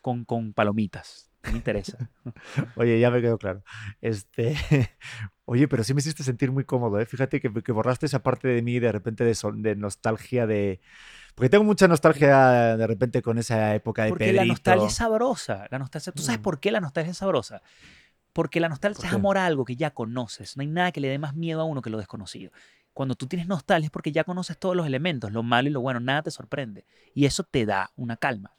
con, con palomitas. Me interesa. Oye, ya me quedó claro. Este, oye, pero sí me hiciste sentir muy cómodo, ¿eh? Fíjate que, que borraste esa parte de mí de repente de, son- de nostalgia de... Porque tengo mucha nostalgia de repente con esa época de Porque la Pedrito. nostalgia es sabrosa. La nostalgia, ¿Tú sabes Mm. por qué la nostalgia es sabrosa? Porque la nostalgia ¿Por es amor a algo que ya conoces. No hay nada que le dé más miedo a uno que lo desconocido. Cuando tú tienes nostalgia es porque ya conoces todos los elementos, lo malo y lo bueno, nada te sorprende. Y eso te da una calma.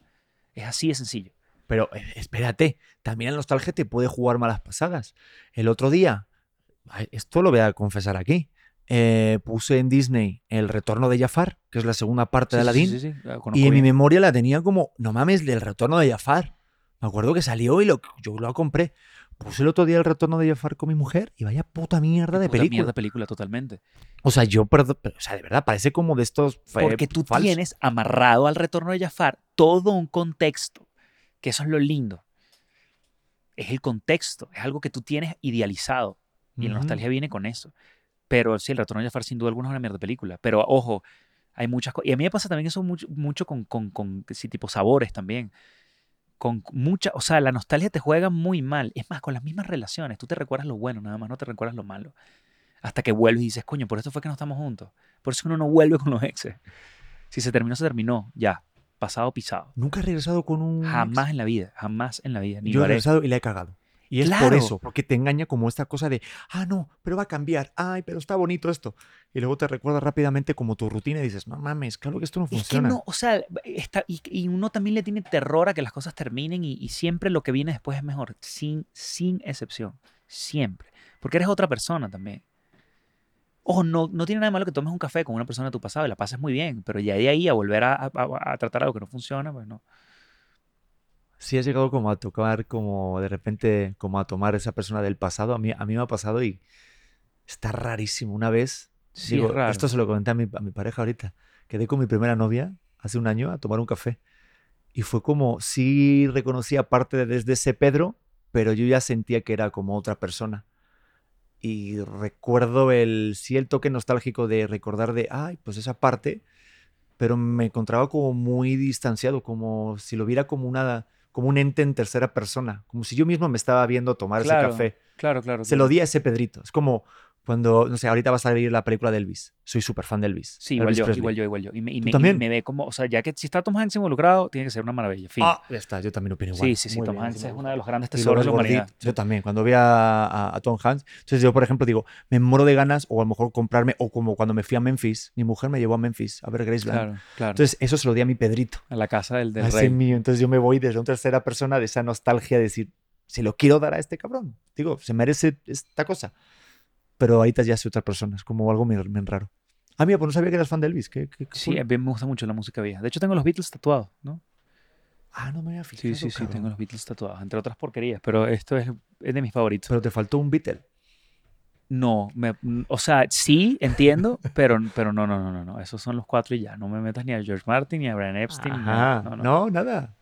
Es así de sencillo. Pero eh, espérate, también la nostalgia te puede jugar malas pasadas. El otro día, esto lo voy a confesar aquí, eh, puse en Disney El Retorno de Jafar, que es la segunda parte de Sí, Aladdin, sí, y en mi memoria la tenía como, no mames, del Retorno de Jafar. Me acuerdo que salió y lo, yo lo compré. Puse el otro día El Retorno de Jafar con mi mujer y vaya puta mierda de Puta película. mierda película, totalmente. O sea, yo, perdón, pero, o sea, de verdad, parece como de estos... Porque tú falsos. tienes amarrado al retorno de Jafar todo un contexto, que eso es lo lindo. Es el contexto, es algo que tú tienes idealizado. Y la nostalgia viene con eso. Pero sí, el retorno de Jafar sin duda alguna es una mierda de película. Pero ojo, hay muchas cosas. Y a mí me pasa también eso mucho, mucho con, con, con sí, tipo sabores también. Con mucha, o sea, la nostalgia te juega muy mal. Es más, con las mismas relaciones. Tú te recuerdas lo bueno, nada más no te recuerdas lo malo. Hasta que vuelves y dices, coño, por esto fue que no estamos juntos. Por eso uno no vuelve con los exes. Si se terminó, se terminó. Ya. Pasado, pisado. Nunca he regresado con un... ex. Jamás en la vida. Jamás en la vida. Ni Yo he regresado y la he cagado. Y es por Claro. eso, porque te engaña como esta cosa de, ah, no, pero va a cambiar, ay, pero está bonito esto. Y luego te recuerda rápidamente como tu rutina y dices, no mames, claro que esto no Es que funciona. no, o sea, está, y, y uno también le tiene terror a que las cosas terminen y, y siempre lo que viene después es mejor, sin, sin excepción, siempre. Porque eres otra persona también. Ojo, no, no tiene nada de malo que tomes un café con una persona de tu pasado y la pases muy bien, pero ya de ahí a volver a, a- a tratar algo que no funciona, pues no. Sí has llegado como a tocar, como de repente, como a tomar esa persona del pasado. A mí, a mí me ha pasado y está rarísimo. Una vez, Sí, digo, es raro. esto se lo comenté a mi, a mi pareja ahorita, quedé con mi primera novia hace un año a tomar un café. Y fue como, sí reconocía parte de desde ese Pedro, pero yo ya sentía que era como otra persona. Y recuerdo el, sí, el toque nostálgico de recordar de, ay, pues esa parte, pero me encontraba como muy distanciado, como si lo viera como una, como un ente en tercera persona, como si yo mismo me estaba viendo tomar Claro, ese café. Claro, claro. Se lo di a ese Pedrito. Es como cuando, no sé, ahorita va a salir la película de Elvis. Soy súper fan de Elvis. Sí, igual Elvis yo, igual yo, igual yo. Y me, y ¿Tú me- y también? me ve como, o sea, ya que si está Tom Hanks involucrado, tiene que ser una maravilla. Fin. Ah, ya está, yo también opino igual. sí, sí, sí, Muy Tom bien, Hanks es uno de los grandes Y tesoros de la humanidad. gordito, Yo también, cuando vi a, a- a Tom Hanks. Entonces yo, por ejemplo, digo, me muero de ganas o a lo mejor comprarme, o como cuando me fui a Memphis, mi mujer me llevó a Memphis a ver Graceland. Claro, claro. Entonces eso se lo di a mi Pedrito, a la casa del, del rey. mío. Entonces yo me voy desde una tercera persona de esa nostalgia de decir, se lo quiero dar a este cabrón. Digo, se merece esta cosa. Pero ahorita ya soy otra persona, es como algo bien, bien raro. Ah, mira, pues no sabía que eras fan de Elvis. ¿Qué, qué- qué Sí, a mí me gusta mucho la música vieja. De hecho, tengo los Beatles tatuados, ¿no? Ah, no me había fijado. Sí, sí, sí, cabrón. tengo los Beatles tatuados, entre otras porquerías, pero esto es, es de mis favoritos. Pero te faltó un Beatle. No, me- mm, o sea, sí, entiendo, pero, pero no, no, no, no, no, esos son los cuatro y ya. No me metas ni a George Martin ni a Brian Epstein. ni a- Ajá. no, No, no. nada.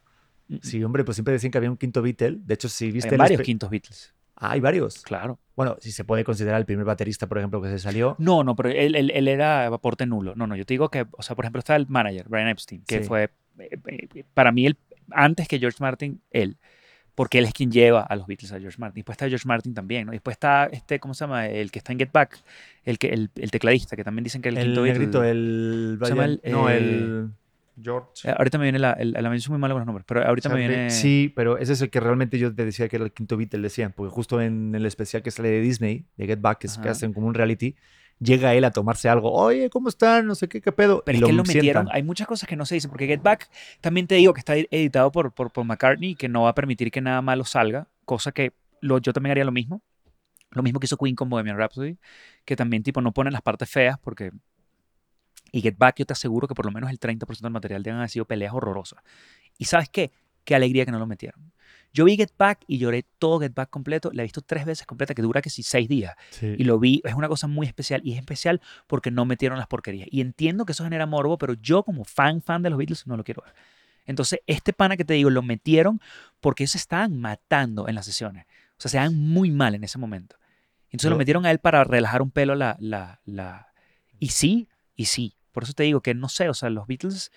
Mm, Sí, hombre, pues siempre decían que había un quinto Beatle. De hecho, si viste Hay varios quintos Beatles, Ah, hay varios. claro. Bueno, si se puede considerar el primer baterista, por ejemplo, que se salió. No, no, pero él, él, él era aporte nulo. No, no, yo te digo que, o sea, por ejemplo, está el manager, Brian Epstein, que Sí. fue, eh, eh, para mí, el, antes que George Martin, él. Porque él es quien lleva a los Beatles a George Martin. Después está George Martin también, ¿no? Después está, este, ¿cómo se llama? El que está en Get Back, el, que, el, el tecladista, que también dicen que el, El, quinto Beatle. el. ¿Cómo se llama Brian- el, no, eh, el. George. Eh, ahorita me viene la, el, la mención muy malo con los nombres, pero ahorita me viene... Sí, pero ese es el que realmente yo te decía que era el quinto Beatle, decían, porque justo en el especial que sale de Disney, de Get Back, que, es- que hacen como un reality, llega él a tomarse algo. Oye, ¿cómo están? No sé qué, qué pedo. Pero y es que lo metieron, hay muchas cosas que no se dicen, porque Get Back también te digo que está editado por, por, por McCartney y que no va a permitir que nada malo salga, cosa que lo, yo también haría lo mismo. Lo mismo que hizo Queen con Bohemian Rhapsody, que también tipo no ponen las partes feas porque... Y Get Back yo te aseguro que por lo menos el 30% del material de han sido peleas horrorosas. Y ¿sabes qué? Qué alegría que no lo metieron. Yo vi Get Back y lloré todo Get Back completo. La he visto tres veces completa, que dura que si seis días. Sí. Y lo vi, es una cosa muy especial. Y es especial porque no metieron las porquerías. Y entiendo que eso genera morbo, pero yo como fan, fan de los Beatles, no lo quiero ver. Entonces, este pana que te digo, lo metieron porque ellos se estaban matando en las sesiones. O sea, se daban muy mal en ese momento. Entonces Yo- lo metieron a él para relajar un pelo la, la, la... Y sí, y sí. Por eso te digo que no sé, o sea, los Beatles,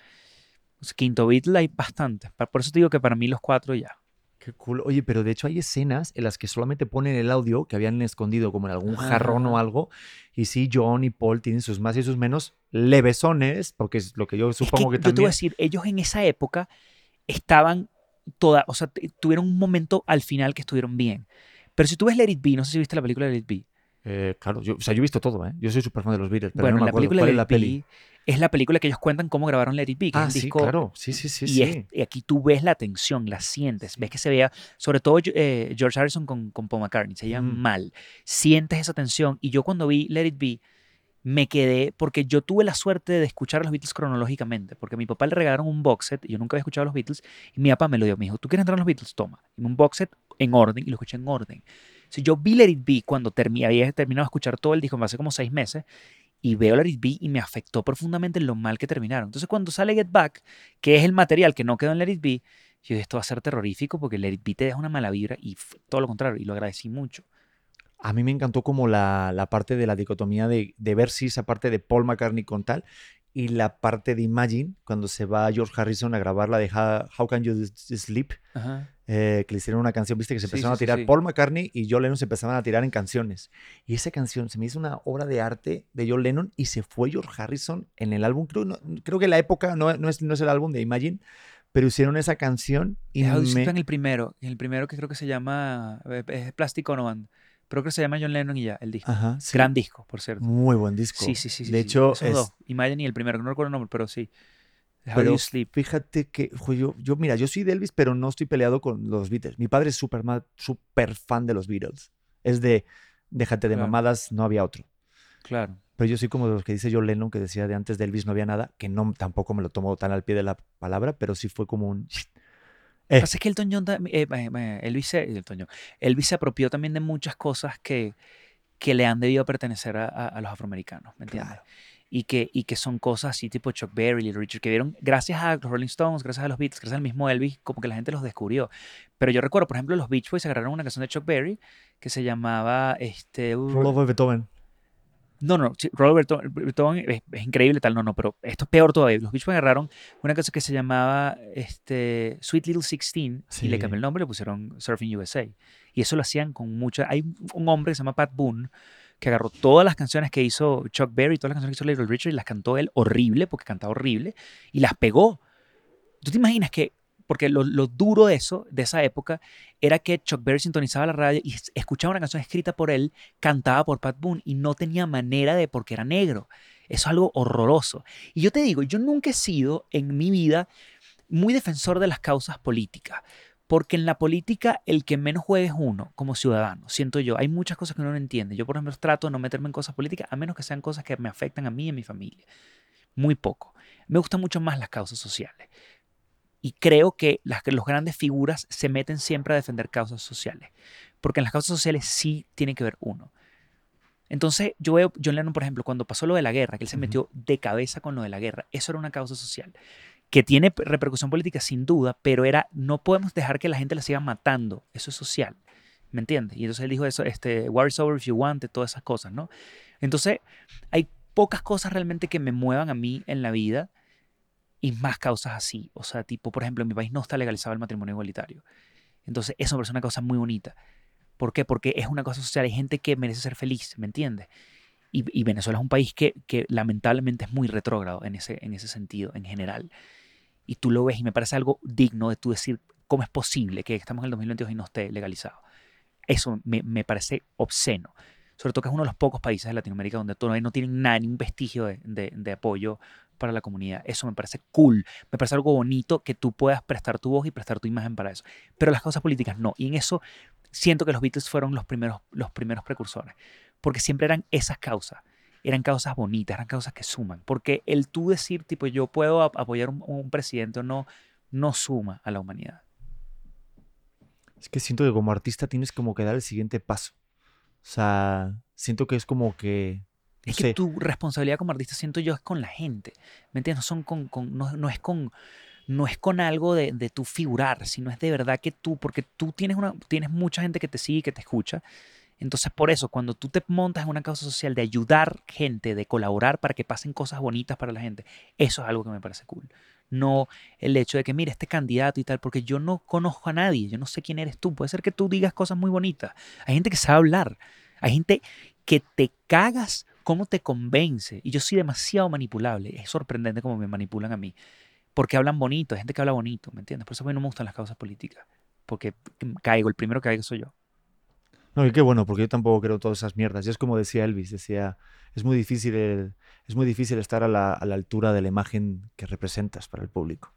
sea, quinto Beatle hay bastantes. Por eso te digo que para mí los cuatro ya. Qué cool. Oye, pero de hecho hay escenas en las que solamente ponen el audio que habían escondido como en algún jarrón o algo. Y sí, John y Paul tienen sus más y sus menos levesones, porque es lo que yo Es supongo que, yo te voy también... a decir, ellos en esa época estaban toda, o sea, tuvieron un momento al final que estuvieron bien. Pero si tú ves Let It Be, no sé si viste la película Let It Be, Eh, claro, yo, o sea, yo he visto todo, ¿eh? Yo soy súper fan de los Beatles, pero bueno, no me la acuerdo película cuál de es la peli. Es la película que ellos cuentan cómo grabaron Let It Be, que Ah, es el sí, disco claro. Sí, sí, sí, y, sí. es- y aquí tú ves la tensión, la sientes, ves que se veía, sobre todo eh, George Harrison con, con Paul McCartney, se llevan Mm. mal, sientes esa tensión. Y yo cuando vi Let It Be, me quedé, porque yo tuve la suerte de escuchar a los Beatles cronológicamente, porque a mi papá le regalaron un box set, y yo nunca había escuchado a los Beatles, y mi papá me lo dio, me dijo, ¿tú quieres entrar a los Beatles? Toma. Y un box set en orden, y lo escuché en orden. Si yo vi Let It Be cuando termi- había terminado de escuchar todo el disco, hace como seis meses, y veo Let It Be y me afectó profundamente lo mal que terminaron. Entonces cuando sale Get Back, que es el material que no quedó en Let It Be, yo dije, esto va a ser terrorífico porque Let It Be te deja una mala vibra y todo lo contrario, y lo agradecí mucho. A mí me encantó como la, la parte de la dicotomía de, de ver si esa parte de Paul McCartney con tal y la parte de Imagine, cuando se va George Harrison a grabar la de How, How Can You Sleep, Ajá. Eh, que le hicieron una canción, viste, que se Sí, empezaron sí, a tirar. sí. Paul McCartney y John Lennon se empezaban a tirar en canciones. Y esa canción se me hizo una obra de arte de John Lennon y se fue George Harrison en el álbum. Creo, no- creo que la época no, no es, no es el álbum de Imagine, pero hicieron esa canción y Sleep me... en el primero, en el primero que creo que se llama, eh, es Plastic Ono Band, creo que se llama John Lennon y ya, el disco. Ajá. Gran disco, por cierto. Muy buen disco. Sí, sí, sí. de hecho, es, dos, Imagine y el primero, no recuerdo el nombre, pero sí. How Pero You Sleep. Fíjate que yo, yo, mira, yo soy de Elvis, pero no estoy peleado con los Beatles. Mi padre es súper súper fan de los Beatles. Es de, déjate de Claro. mamadas, no había otro. Claro. Pero yo soy como de los que dice John Lennon, que decía de antes de Elvis no había nada, que no tampoco me lo tomo tan al pie de la palabra, pero sí fue como un... Lo Eh. que pasa es que Elton John, eh, eh, eh, Elvis, Elton John, Elvis se apropió también de muchas cosas que, que le han debido pertenecer a, a- a los afroamericanos, ¿me entiendes? Claro. Y que, y que son cosas así tipo Chuck Berry, Little Richard, que vieron gracias a los Rolling Stones, gracias a los Beatles, gracias al mismo Elvis, como que la gente los descubrió. Pero yo recuerdo, por ejemplo, los Beach Boys agarraron una canción de Chuck Berry que se llamaba, este, uh, Roll of Beethoven. no, no, sí, Robert Beethoven- es, es increíble tal, no, no, pero esto es peor todavía. Los Beach Boys agarraron una cosa que se llamaba este, Sweet Little Sixteen y le Sí. cambió el nombre, le pusieron Surfing USA. Y eso lo hacían con mucha... Hay un hombre que se llama Pat Boone que agarró todas las canciones que hizo Chuck Berry, todas las canciones que hizo Little Richard y las cantó él horrible, porque cantaba horrible, y las pegó. ¿Tú te imaginas que porque lo, lo duro de eso, de esa época, era que Chuck Berry sintonizaba la radio y es- escuchaba una canción escrita por él, cantada por Pat Boone, y no tenía manera de porque era negro. Eso es algo horroroso. Y yo te digo, yo nunca he sido en mi vida muy defensor de las causas políticas. Porque en la política el que menos juega es uno, como ciudadano, siento yo. Hay muchas cosas que uno no entiende. Yo, por ejemplo, trato de no meterme en cosas políticas, a menos que sean cosas que me afectan a mí y a mi familia. Muy poco. Me gustan mucho más las causas sociales. Y creo que las los grandes figuras se meten siempre a defender causas sociales. Porque en las causas sociales sí tiene que ver uno. Entonces, yo veo John Lennon, por ejemplo, cuando pasó lo de la guerra, que él se metió de cabeza con lo de la guerra, eso era una causa social que tiene repercusión política sin duda, pero era no podemos dejar que la gente la siga matando, eso es social, ¿me entiendes? Y entonces él dijo eso, este, war is over if you want, it", todas esas cosas, ¿no? Entonces, hay pocas cosas realmente que me muevan a mí en la vida y más causas así, o sea, tipo, por ejemplo, en mi país no está legalizado el matrimonio igualitario. Entonces, eso me parece una cosa muy bonita. ¿Por qué? Porque es una cosa social, hay gente que merece ser feliz, ¿me entiendes? Y, y Venezuela es un país que, que lamentablemente es muy retrógrado en ese, en ese sentido, en general. Y tú lo ves y me parece algo digno de tú decir, ¿cómo es posible que estamos en el 2022 y no esté legalizado? Eso me, me parece obsceno. Sobre todo que es uno de los pocos países de Latinoamérica donde todavía no tienen nada, ni un vestigio de, de- de apoyo para la comunidad. Eso me parece cool. Me parece algo bonito que tú puedas prestar tu voz y prestar tu imagen para eso. Pero las causas políticas no. Y en eso siento que los Beatles fueron los primeros, los primeros precursores. Porque siempre eran esas causas. Eran causas bonitas, eran causas que suman. Porque el tú decir, tipo, yo puedo ap- apoyar un, un presidente o no, no suma a la humanidad. Es que siento que como artista tienes como que dar el siguiente paso. O sea, siento que es como que... No Es sé, que tu responsabilidad como artista, siento yo, es con la gente. ¿Me entiendes? No, son con, con- no, no es con no es con algo de, de tu figurar, sino es de verdad que tú, porque tú tienes, una, tienes mucha gente que te sigue y que te escucha. Entonces, por eso, cuando tú te montas en una causa social de ayudar gente, de colaborar para que pasen cosas bonitas para la gente, eso es algo que me parece cool. No el hecho de que, mira, este candidato y tal, porque yo no conozco a nadie, yo no sé quién eres tú. Puede ser que tú digas cosas muy bonitas. Hay gente que sabe hablar, hay gente que te cagas cómo te convence. Y yo soy demasiado manipulable. Es sorprendente cómo me manipulan a mí. Porque hablan bonito, hay gente que habla bonito, ¿me entiendes? Por eso a mí no me gustan las causas políticas. Porque caigo, el primero que caigo soy yo. No, y qué bueno, porque yo tampoco creo todas esas mierdas. Y es como decía Elvis, decía, es muy difícil, el- es muy difícil estar a la, a la altura de la imagen que representas para el público.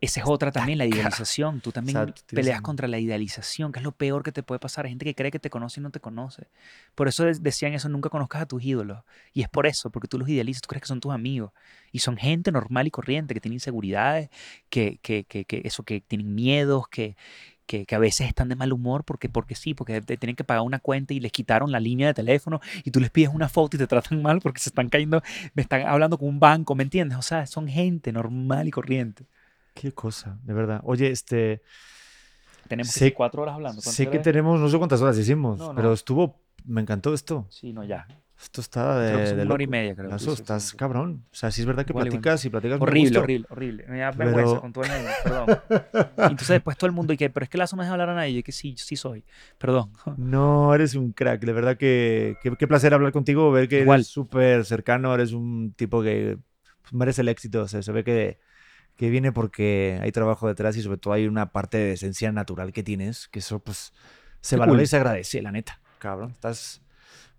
Esa es otra también, la idealización. Tú también sea, peleas un- contra la idealización, que es lo peor que te puede pasar. Hay gente que cree que te conoce y no te conoce. Por eso de- decían eso, nunca conozcas a tus ídolos. Y es por eso, porque tú los idealizas, tú crees que son tus amigos. Y son gente normal y corriente, que tiene inseguridades, que, que, que, que eso, que tienen miedos, que, que, que a veces están de mal humor porque, porque sí, porque te tienen que pagar una cuenta y les quitaron la línea de teléfono y tú les pides una foto y te tratan mal porque se están cayendo, me están hablando con un banco, ¿me entiendes? O sea, son gente normal y corriente. Qué cosa, de verdad. Oye, este, Tenemos Sé- cuatro horas hablando. ¿Cuánto sé que tenemos, no sé cuántas horas hicimos, No, no. pero estuvo, me encantó esto. Sí, no, ya. Esto está de, Creo que son de una hora y media, creo. Lazo, Sí, sí, sí, estás sí. cabrón. O sea, sí es verdad que Igual, igual. platicas y platicas Horrible, gusto. horrible, horrible. Me da Pero- vergüenza con todo el mundo, perdón. Y entonces después todo el mundo, y que, pero es que Lazo no deja hablar a nadie. Y que sí, sí soy. Perdón. No, eres un crack. De verdad que qué placer hablar contigo, ver que Igual. eres súper cercano, eres un tipo que merece el éxito. O sea, se ve que, que viene porque hay trabajo detrás y sobre todo hay una parte de esencia natural que tienes, que eso pues se Qué valora cool. y se agradece, la neta. Cabrón, estás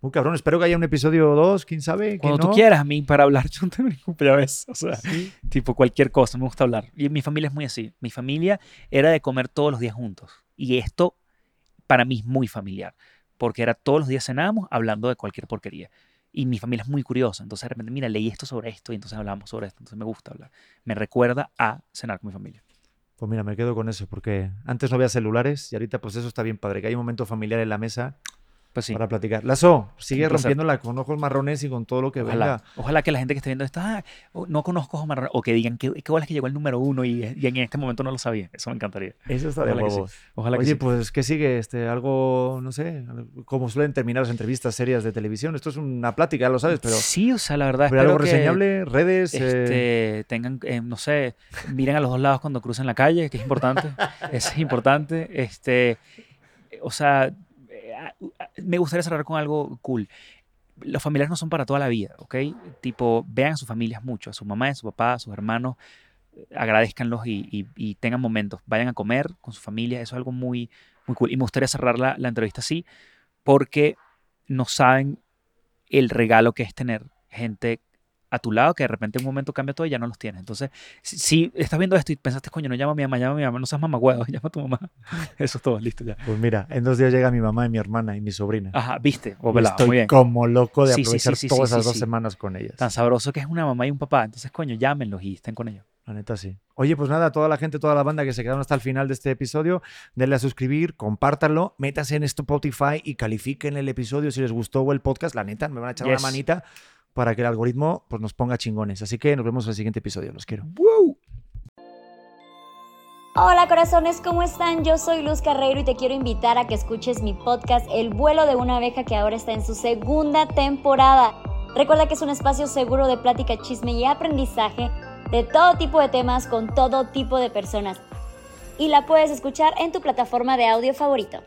muy cabrón. Espero que haya un episodio 2, quién sabe. Cuando tú no. quieras a mí para hablar, yo no tengo ningún ves. O sea, Sí. tipo cualquier cosa, me gusta hablar. Y mi familia es muy así. Mi familia era de comer todos los días juntos. Y esto para mí es muy familiar. Porque era todos los días cenábamos hablando de cualquier porquería. Y mi familia es muy curiosa. Entonces de repente, mira, leí esto sobre esto y entonces hablamos sobre esto. Entonces me gusta hablar. Me recuerda a cenar con mi familia. Pues mira, me quedo con eso, porque antes no había celulares y ahorita pues eso está bien padre, que hay un momento familiar en la mesa Pues sí. para platicar. Lazo, sigue rompiéndola con ojos marrones y con todo lo que Ojalá, venga. ojalá que la gente que esté viendo esto, "Ah, oh, no conozco a Omar, o que digan que qué bola es que llegó el número uno y, y en este momento no lo sabía. Eso me encantaría. Eso está de Ojalá que sí. huevos. Ojalá que Oye, sí. pues, ¿qué sigue? Este, algo, no sé, como suelen terminar las entrevistas serias de televisión. Esto es una plática, ya lo sabes, pero, sí, o sea, la verdad pero espero algo que, reseñable, redes. eh, este, tengan, eh, no sé, miren a los dos lados cuando crucen la calle, que es importante. Eso es importante. Este, o sea, me gustaría cerrar con algo cool. Los familiares no son para toda la vida, ¿ok? Tipo, vean a sus familias mucho, a su mamá, a su papá, a sus hermanos, agradezcanlos y tengan momentos. Vayan a comer con su familia, eso es algo muy, muy cool. Y me gustaría cerrar la, la entrevista así, porque no saben el regalo que es tener gente a tu lado que de repente en un momento cambia todo y ya no los tienes. Entonces, si, si estás viendo esto y pensaste, coño, no llama a mi mamá, llama a mi mamá, no seas mamá huevo, llama a tu mamá. Eso es todo, listo ya. Pues mira, en dos días llega mi mamá y mi hermana y mi sobrina. Ajá, viste, o Y pelado, estoy muy bien. como loco de Sí, aprovechar sí, sí, todas esas dos semanas con ellas. Tan sabroso que es una mamá y un papá. Entonces, coño, llámenlos y estén con ellos. La neta sí. Oye, pues nada, toda la gente, toda la banda que se quedaron hasta el final de este episodio, denle a suscribir, compártanlo, métanse en Spotify y califiquen el episodio si les gustó o el podcast. La neta, me van a echar Yes. una manita para que el algoritmo pues, nos ponga chingones. Así que nos vemos en el siguiente episodio. Los quiero. Hola corazones, ¿cómo están? Yo soy Luz Carreiro y te quiero invitar a que escuches mi podcast El vuelo de una abeja que ahora está en su segunda temporada. Recuerda que es un espacio seguro de plática, chisme y aprendizaje de todo tipo de temas con todo tipo de personas. Y la puedes escuchar en tu plataforma de audio favorito.